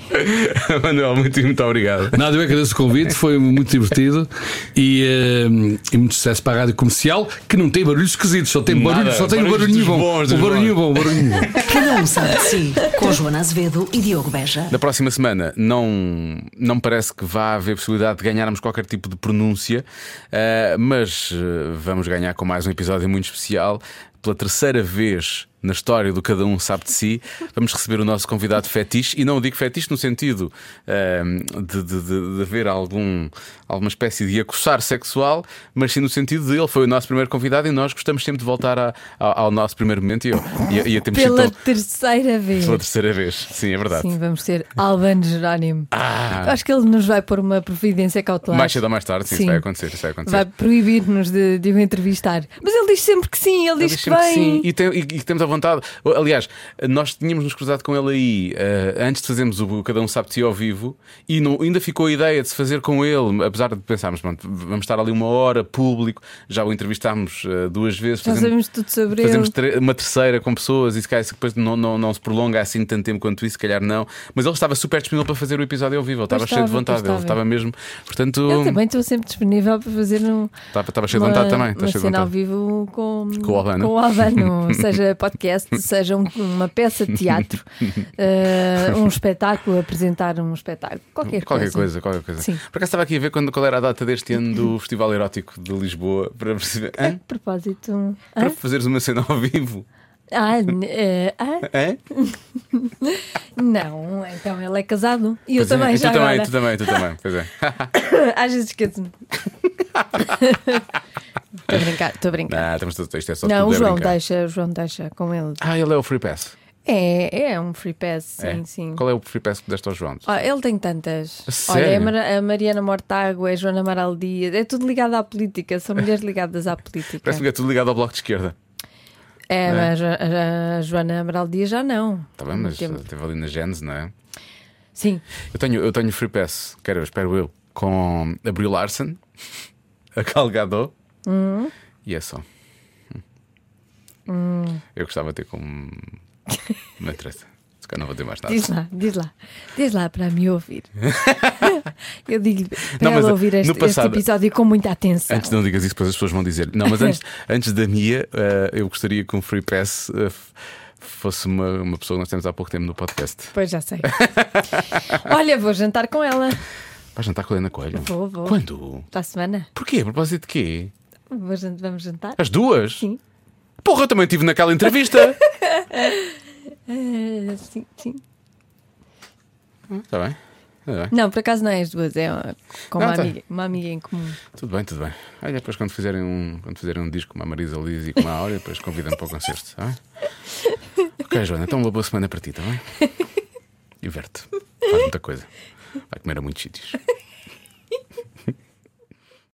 Manuel, muito, muito obrigado. Nada, eu agradeço o convite, foi muito divertido e, eh, e muito sucesso para a rádio comercial, que não tem barulhos esquisitos, só tem Nada, barulho, só tem barulhos barulhinho bom. bons, O barulhinho bom, o barulhinho bom. Cada um sabe de si. Com Joana Azevedo e Diogo Beja. Na próxima semana não, não me parece que vá haver possibilidade de ganharmos qualquer tipo de pronúncia, eh, mas eh, vamos ganhar com mais um episódio muito especial. Pela terceira vez na história do Cada Um Sabe de Si, vamos receber o nosso convidado fetiche, e não digo fetiche no sentido eh, de, de, de- de haver algum, alguma espécie de acossar sexual, mas sim no sentido de ele foi o nosso primeiro convidado e nós gostamos sempre de voltar a- ao, ao nosso primeiro momento e, eu- e, e a temos Pela sido terceira vez. pela terceira vez. Sim, é verdade. Sim, vamos ter Albano Jerónimo. Ah. Acho que ele nos vai pôr uma providência cautelar. Mais cedo ou mais tarde, sim, isso vai acontecer. Isso vai acontecer. Vai proibir-nos de, de o entrevistar. Mas ele diz sempre que sim, ele, Ele diz diz que vem. sim e, tem- e- e que temos a vontade. Aliás, nós tínhamos nos cruzado com ele aí eh, antes de fazermos o Cada Um Sabe de Si ao vivo e não- ainda ficou a ideia de se fazer com ele, apesar de pensarmos, pronto, vamos estar ali uma hora público, já o entrevistámos eh, duas vezes. Já sabemos tudo sobre Fazemos ele. uma terceira com pessoas e se calhar depois não, não, não se prolonga assim tanto tempo quanto isso, se calhar não. Mas ele estava super disponível para fazer o episódio ao vivo, ele estava Pois cheio de estava, vontade, pois ele estava. estava mesmo. Portanto, Eu também estou sempre disponível para fazer um, estava, estava cheio de uma, vontade também. uma Estava de cena ao vivo com, Com o Albano. com o Albano, seja podcast, seja um- uma peça de teatro, eh, um espetáculo, apresentar um espetáculo, qualquer, Qualquer coisa. coisa, qualquer coisa. Sim. Por acaso estava aqui a ver quando, qual era a data deste ano do Festival Erótico de Lisboa para perceber. A propósito. Para hã? fazeres uma cena ao vivo. Ah, eh, ah, Hã? não, então ele é casado. E eu Pois é, também, e já tu também, agora. tu também, tu também. Pois é. Às vezes esqueço-me. Estou a brincar, estou a brincar. Não, estamos isto é só Não, o é João brincar. deixa, o João deixa com ele. Ah, ele é o Free Pass. É, é um free pass, sim, É. sim. Qual é o Free Pass que deste ao João? Ah, ele tem tantas. A Olha, é a, sério? Mar- a Mariana Mortágua, é a Joana Amaral Dias, é tudo ligado à política, são mulheres ligadas à política. Parece-me que é tudo ligado ao bloco de esquerda. É, é? mas a, a- Joana Amaral Dias já não. Está bem, mas Tempo. esteve ali na Gênese, não é? Sim, Eu tenho, eu tenho Free Pass, quero, espero eu, com a Brie Larson, a Gal Gadot Hum. e é só. Eu gostava de ter com Não interessa. Calhar não vou ter mais nada. Diz lá, diz lá. Diz lá para me ouvir. Eu digo para Não, ela ouvir este, passado- este episódio com muita atenção. Antes não digas isso, depois as pessoas vão dizer. Não, mas antes, antes da Mia, eh, eu gostaria que um Free Pass eh, f- fosse uma, uma pessoa que nós temos há pouco tempo no podcast. Pois já sei. Olha, vou jantar com ela Vais jantar com a Helena Coelho? Vou, vou. Quando? para a semana. Porquê? A propósito de quê? Vamos jantar? As duas? Sim. Porra, eu também estive naquela entrevista. Eh, sim, sim. Está bem. Está bem. Não, por acaso não é as duas, é com Não, uma, tá. amiga, uma amiga em comum. Tudo bem, tudo bem. Olha, depois quando fizerem um, quando fizerem um disco com a Marisa Liz e com a Áurea, depois convidam para o concerto, está bem? Ok, Joana, então uma boa semana para ti, está bem? Diverte. Faz muita coisa. Vai comer a muitos sítios.